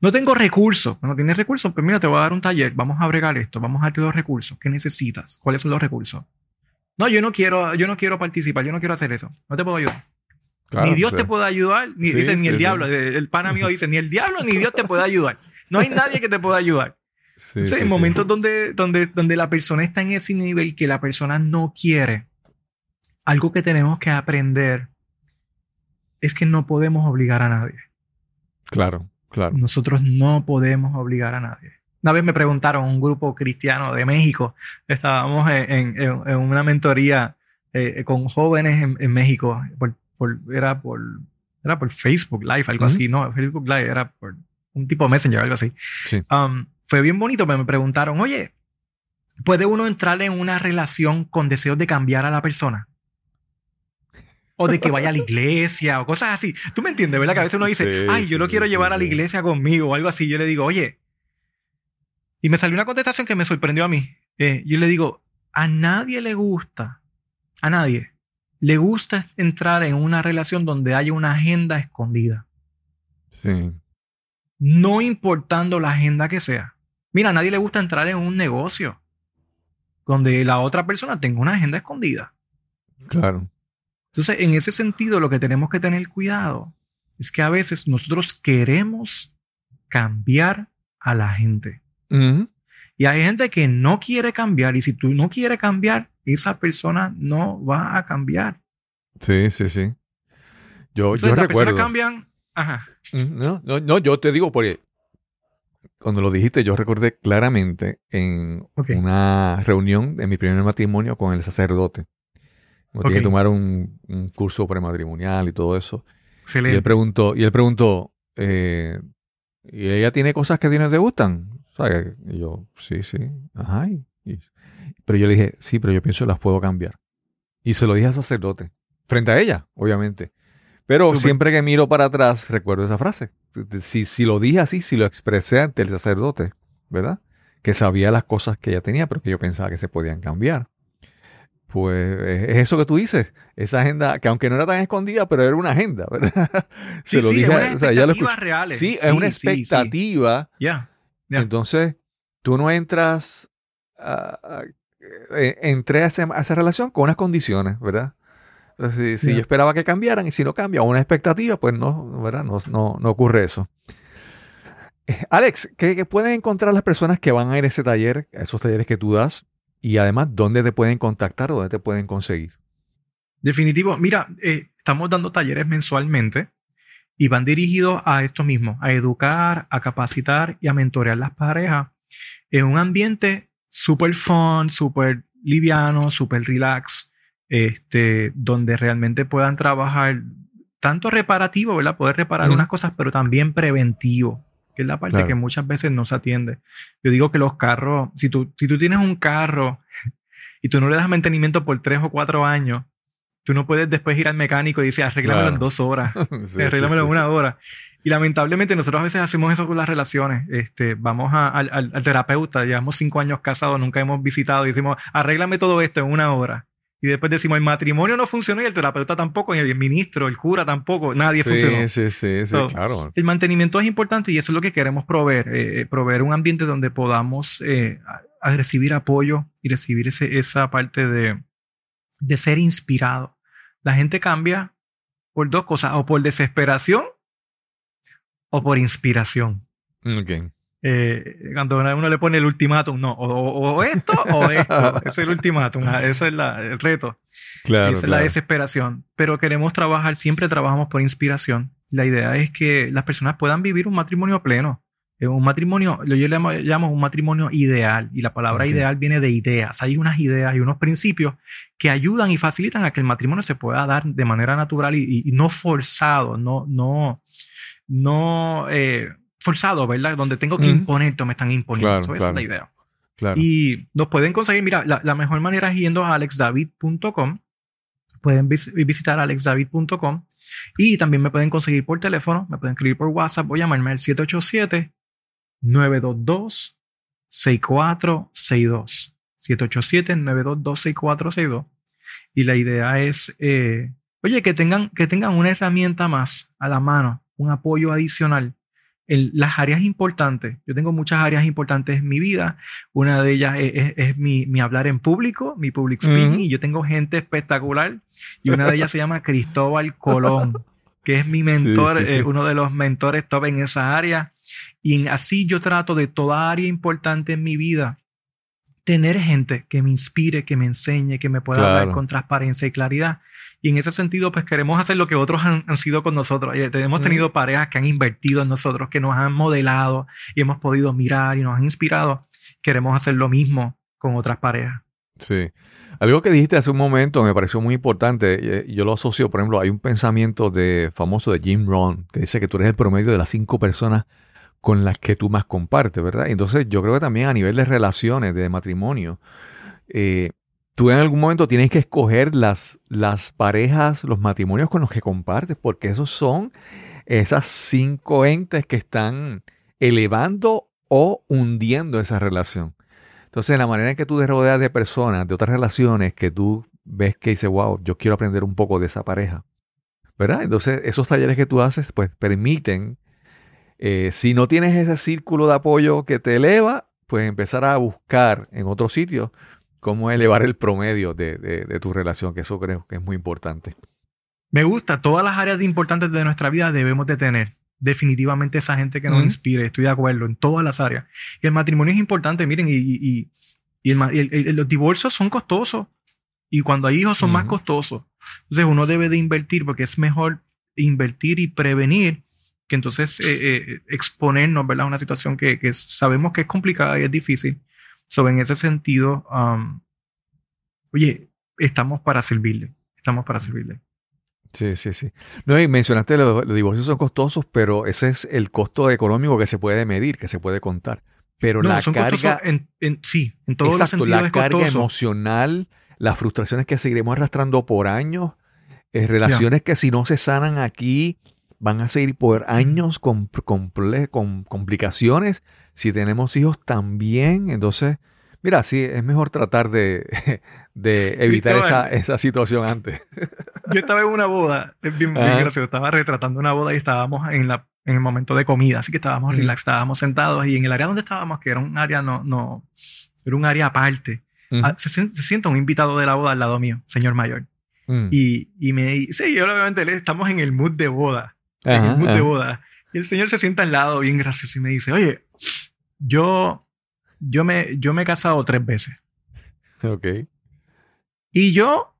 No tengo recursos. No tienes recursos, pues mira, te voy a dar un taller. Vamos a bregar esto. Vamos a darte los recursos. ¿Qué necesitas? ¿Cuáles son los recursos? No, yo no quiero, yo no quiero participar. Yo no quiero hacer eso. No te puedo ayudar. Claro, ni Dios sí. te puede ayudar. Ni, Sí, dice, ni sí, el diablo. El, pana mío dice, ni el diablo ni Dios te puede ayudar. No hay nadie que te pueda ayudar. En momentos donde, donde, donde la persona está en ese nivel que la persona no quiere, algo que tenemos que aprender es que no podemos obligar a nadie. Claro, claro. Nosotros no podemos obligar a nadie. Una vez me preguntaron, un grupo cristiano de México, estábamos en, en- en- una mentoría eh, con jóvenes en, en México, por- por- era, por, era por Facebook Live, algo Ujú. así, no, Facebook Live era por un tipo de Messenger, algo así. Sí. Um, fue bien bonito, pero me preguntaron, oye, ¿puede uno entrar en una relación con deseos de cambiar a la persona? O de que vaya a la iglesia o cosas así. Tú me entiendes, ¿verdad? Que a veces uno dice, Sí, ay, yo lo sí, quiero sí, llevar a la iglesia conmigo o algo así. Yo le digo, oye. Y me salió una contestación que me sorprendió a mí. Eh, yo le digo, a nadie le gusta, a nadie le gusta entrar en una relación donde haya una agenda escondida Sí. no importando la agenda que sea. Mira, a nadie le gusta entrar en un negocio donde la otra persona tenga una agenda escondida. Claro. Entonces, en ese sentido, lo que tenemos que tener cuidado es que a veces nosotros queremos cambiar a la gente. Y hay gente que no quiere cambiar y si tú no quieres cambiar, esa persona no va a cambiar. Sí, sí, sí. Yo, Entonces, yo las personas recuerdo. cambian. Ajá. No, no, no, yo te digo porque cuando lo dijiste yo recordé claramente en una reunión de mi primer matrimonio con el sacerdote. Que tomar un, un curso prematrimonial y todo eso. Y él preguntó, y él preguntó, eh, ¿y ella tiene cosas que a ti no te gustan? Y yo, sí, sí. Ajá. y- y- pero yo le dije, sí, pero yo pienso que las puedo cambiar. Y se lo dije al sacerdote, frente a ella, obviamente. Pero siempre que miro para atrás, recuerdo esa frase. Si, si lo dije así, si lo expresé ante el sacerdote, ¿verdad? Que sabía las cosas que ella tenía, pero que yo pensaba que se podían cambiar. Pues es es eso que tú dices, esa agenda, que aunque no era tan escondida, pero era una agenda, ¿verdad? Sí, Se lo sí, dije, es a- unas o sea, ya lo expectativas escuché. reales. Sí, es una sí, sí. expectativa. Ya. Ya. Entonces, tú no entras, eh, entré a, esa relación con unas condiciones, ¿verdad? Entonces, si, yo esperaba que cambiaran y si no cambia, una expectativa, pues no, ¿verdad? No, no, no ocurre eso. Eh, Alex, ¿qué, qué pueden encontrar las personas que van a ir a ese taller, a esos talleres que tú das? Y además, ¿dónde te pueden contactar o dónde te pueden conseguir? Definitivo. Mira, eh, estamos dando talleres mensualmente y van dirigidos a esto mismo, a educar, a capacitar y a mentorear las parejas en un ambiente súper fun, súper liviano, súper relax, este, donde realmente puedan trabajar tanto reparativo, ¿verdad? Poder reparar Ujú. unas cosas, pero también preventivo, que es la parte Claro. que muchas veces no se atiende. Yo digo que los carros, si tú, si tú tienes un carro y tú no le das mantenimiento por tres o cuatro años, tú no puedes después ir al mecánico y decir, arréglamelo Claro. en dos horas, Sí, arréglamelo sí, en una hora. Y lamentablemente nosotros a veces hacemos eso con las relaciones. Este, vamos a- al, al- al terapeuta, llevamos cinco años casados, nunca hemos visitado y decimos, arréglame todo esto en una hora. Y después decimos, el matrimonio no funcionó y el terapeuta tampoco, y el ministro, el cura tampoco, nadie funcionó. Sí, sí, sí, sí, So, claro. El mantenimiento es importante y eso es lo que queremos proveer, eh, eh, proveer un ambiente donde podamos eh, a- a recibir apoyo y recibir ese- esa parte de, de ser inspirado. La gente cambia por dos cosas, o por desesperación o por inspiración. Ok. Eh, cuando uno le pone el ultimátum, no, o, o- o esto o esto, es el ultimátum, ah, ese es la- el reto. Claro, Esa es la desesperación. Pero queremos trabajar, siempre trabajamos por inspiración. La idea es que las personas puedan vivir un matrimonio pleno. Eh, Un matrimonio, yo le llamo, llamo un matrimonio ideal. Y la palabra Ok. ideal viene de ideas. Hay unas ideas y unos principios que ayudan y facilitan a que el matrimonio se pueda dar de manera natural y, y- y no forzado, no, no, no eh, forzado, ¿verdad? Donde tengo que Ujú. imponer, me están imponiendo. Claro, So, Esa es la idea. claro. Y nos pueden conseguir, mira, la, la mejor manera es yendo a alexdavid.com. Pueden vis- visitar alexdavid.com y también me pueden conseguir por teléfono, me pueden escribir por WhatsApp o llamarme al 787-922-6462. 787-922-6462. Y la idea es, eh, oye, que tengan, que tengan una herramienta más a la mano, un apoyo adicional el- las áreas importantes. Yo tengo muchas áreas importantes en mi vida. Una de ellas es, es- es mi, mi hablar en público, mi public speaking. Y yo tengo gente espectacular. Y una de ellas se llama Cristóbal Colón, que es mi mentor, sí, sí. eh, uno de los mentores top en esa área. Y en- así yo trato de toda área importante en mi vida tener gente que me inspire, que me enseñe, que me pueda Claro. hablar con transparencia y claridad. Y en ese sentido, pues queremos hacer lo que otros han, han sido con nosotros. Eh, Hemos tenido parejas que han invertido en nosotros, que nos han modelado y hemos podido mirar y nos han inspirado. Queremos hacer lo mismo con otras parejas. Sí. Algo que dijiste hace un momento me pareció muy importante. eh, Yo lo asocio, por ejemplo, hay un pensamiento de famoso de Jim Rohn que dice que tú eres el promedio de las cinco personas con las que tú más compartes, ¿verdad? Entonces yo creo que también a nivel de relaciones, de matrimonio, eh, tú en algún momento tienes que escoger las, las parejas, los matrimonios con los que compartes, porque esos son esas cinco entes que están elevando o hundiendo esa relación. Entonces, la manera en que tú te rodeas de personas, de otras relaciones, que tú ves que dice, wow, yo quiero aprender un poco de esa pareja. ¿Verdad? Entonces, esos talleres que tú haces, pues permiten, eh, si no tienes ese círculo de apoyo que te eleva, pues empezar a buscar en otro sitio cómo elevar el promedio de, de- de tu relación, que eso creo que es muy importante. Me gusta, todas las áreas importantes de nuestra vida debemos de tener. Definitivamente esa gente que nos inspire, estoy de acuerdo, en todas las áreas. Y el matrimonio es importante, miren, y, y- el ma- el- el- los divorcios son costosos. Y cuando hay hijos son más costosos. Entonces uno debe de invertir porque es mejor invertir y prevenir que entonces eh, eh, exponernos ¿verdad? a una situación que, que sabemos que es complicada y es difícil. So, en ese sentido, um, oye, estamos para servirle. Estamos para servirle. Sí, sí, sí. No, y mencionaste los, los divorcios son costosos, pero ese es el costo económico que se puede medir, que se puede contar. Pero No, la son carga, costosos en, en- sí, en todos los exacto, sentidos la es carga costoso. emocional, las frustraciones que seguiremos arrastrando por años, eh, relaciones que si no se sanan aquí van a seguir por años con complicaciones. Si tenemos hijos también, entonces, mira, sí, es mejor tratar de, de evitar esa, esa situación antes. Yo estaba en una boda, es bien, bien gracioso, estaba retratando una boda y estábamos en, la, en el momento de comida, así que estábamos Mm. relax, estábamos sentados y en el área donde estábamos, que era un área no, no, era un área aparte, Ujú. ah, se, sien- se sienta un invitado de la boda al lado mío, señor mayor, Mm. y, y me dice, sí, yo obviamente estamos en el mood de boda, en Ajá, el mood de ajá. boda, y el señor se sienta al lado bien gracioso y me dice, oye, yo, yo me, yo me he casado tres veces. Ok. Y yo,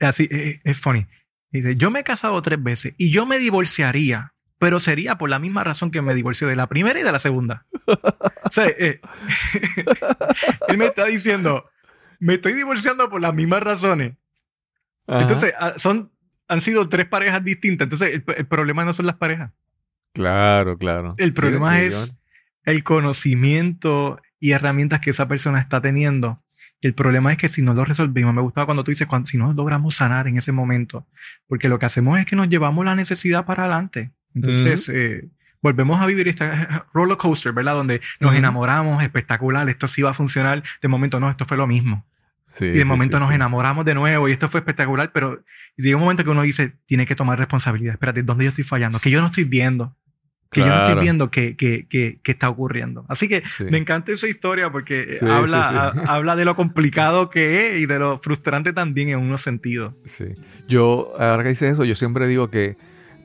así, eh, es funny. Dice, yo me he casado tres veces y yo me divorciaría, pero sería por la misma razón que me divorcié de la primera y de la segunda. o sea, eh, él me está diciendo, me estoy divorciando por las mismas razones. Ajá. Entonces, ah, son, han sido tres parejas distintas. Entonces, el, el problema no son las parejas. Claro, claro. El Sí, problema es. El conocimiento y herramientas que esa persona está teniendo. El problema es que si no lo resolvimos, me gustaba cuando tú dices, cuando, si no logramos sanar en ese momento, porque lo que hacemos es que nos llevamos la necesidad para adelante. Entonces, eh, volvemos a vivir esta roller coaster, ¿verdad? Donde nos enamoramos, espectacular, esto sí va a funcionar. De momento, no, esto fue lo mismo. Sí, y de sí, momento sí, nos enamoramos de nuevo y esto fue espectacular, pero llega un momento que uno dice, tiene que tomar responsabilidad. Espérate, ¿dónde yo estoy fallando? Que yo no estoy viendo. Que yo no estoy viendo que, que, que, que está ocurriendo. Así que Sí. me encanta esa historia porque Sí, habla, sí, sí. ha- habla de lo complicado que es y de lo frustrante también en unos sentidos. Sí. Yo, ahora que dice eso, yo siempre digo que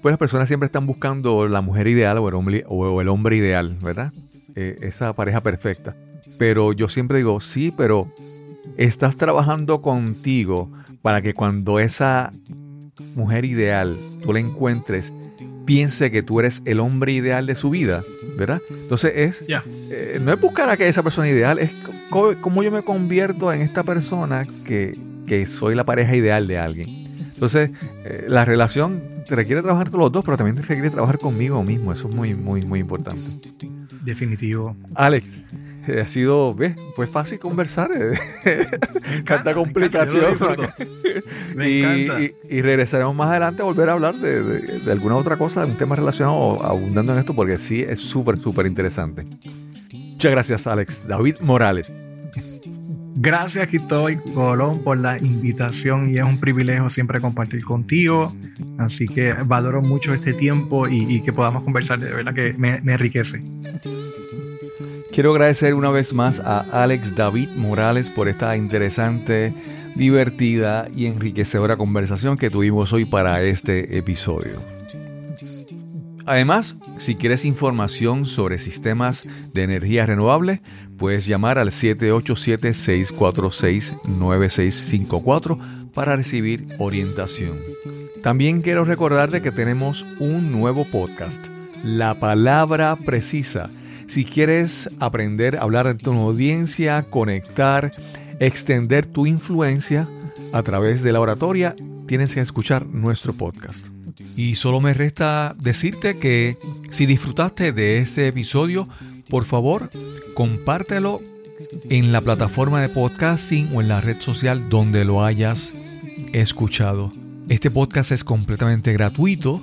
pues las personas siempre están buscando la mujer ideal o el hombre, o el hombre ideal, ¿verdad? Eh, esa pareja perfecta. Pero yo siempre digo, sí, pero estás trabajando contigo para que cuando esa mujer ideal tú la encuentres, piense que tú eres el hombre ideal de su vida, ¿verdad? Entonces es, eh, no es buscar a que esa persona ideal, es cómo yo me convierto en esta persona que, que soy la pareja ideal de alguien. Entonces, eh, la relación te requiere trabajar todos los dos, pero también te requiere trabajar conmigo mismo. Eso es muy, muy, muy importante. Definitivo. Alex, ha sido, ¿ves? Pues fácil conversar. eh. Tanta complicación. Me, encanta, y, encanta. y- y regresaremos más adelante a volver a hablar de, de- de alguna otra cosa, de un tema relacionado, abundando en esto, porque sí es súper, súper interesante. Muchas gracias, Alex. David Morales. Gracias, Cristóbal Colón, por la invitación y es un privilegio siempre compartir contigo. Así que valoro mucho este tiempo y, y que podamos conversar, de verdad que me, me enriquece. Quiero agradecer una vez más a Alex David Morales por esta interesante, divertida y enriquecedora conversación que tuvimos hoy para este episodio. Además, si quieres información sobre sistemas de energía renovable, puedes llamar al 787-646-9654 para recibir orientación. También quiero recordarte que tenemos un nuevo podcast, La Palabra Precisa. Si quieres aprender a hablar de tu audiencia, conectar, extender tu influencia a través de la oratoria, tienes que escuchar nuestro podcast. Y solo me resta decirte que si disfrutaste de este episodio, por favor, compártelo en la plataforma de podcasting o en la red social donde lo hayas escuchado. Este podcast es completamente gratuito.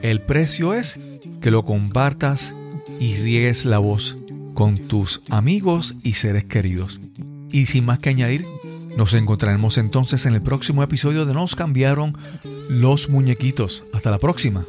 El precio es que lo compartas y riegues la voz con tus amigos y seres queridos. Y sin más que añadir, nos encontraremos entonces en el próximo episodio de Nos cambiaron los muñequitos. Hasta la próxima.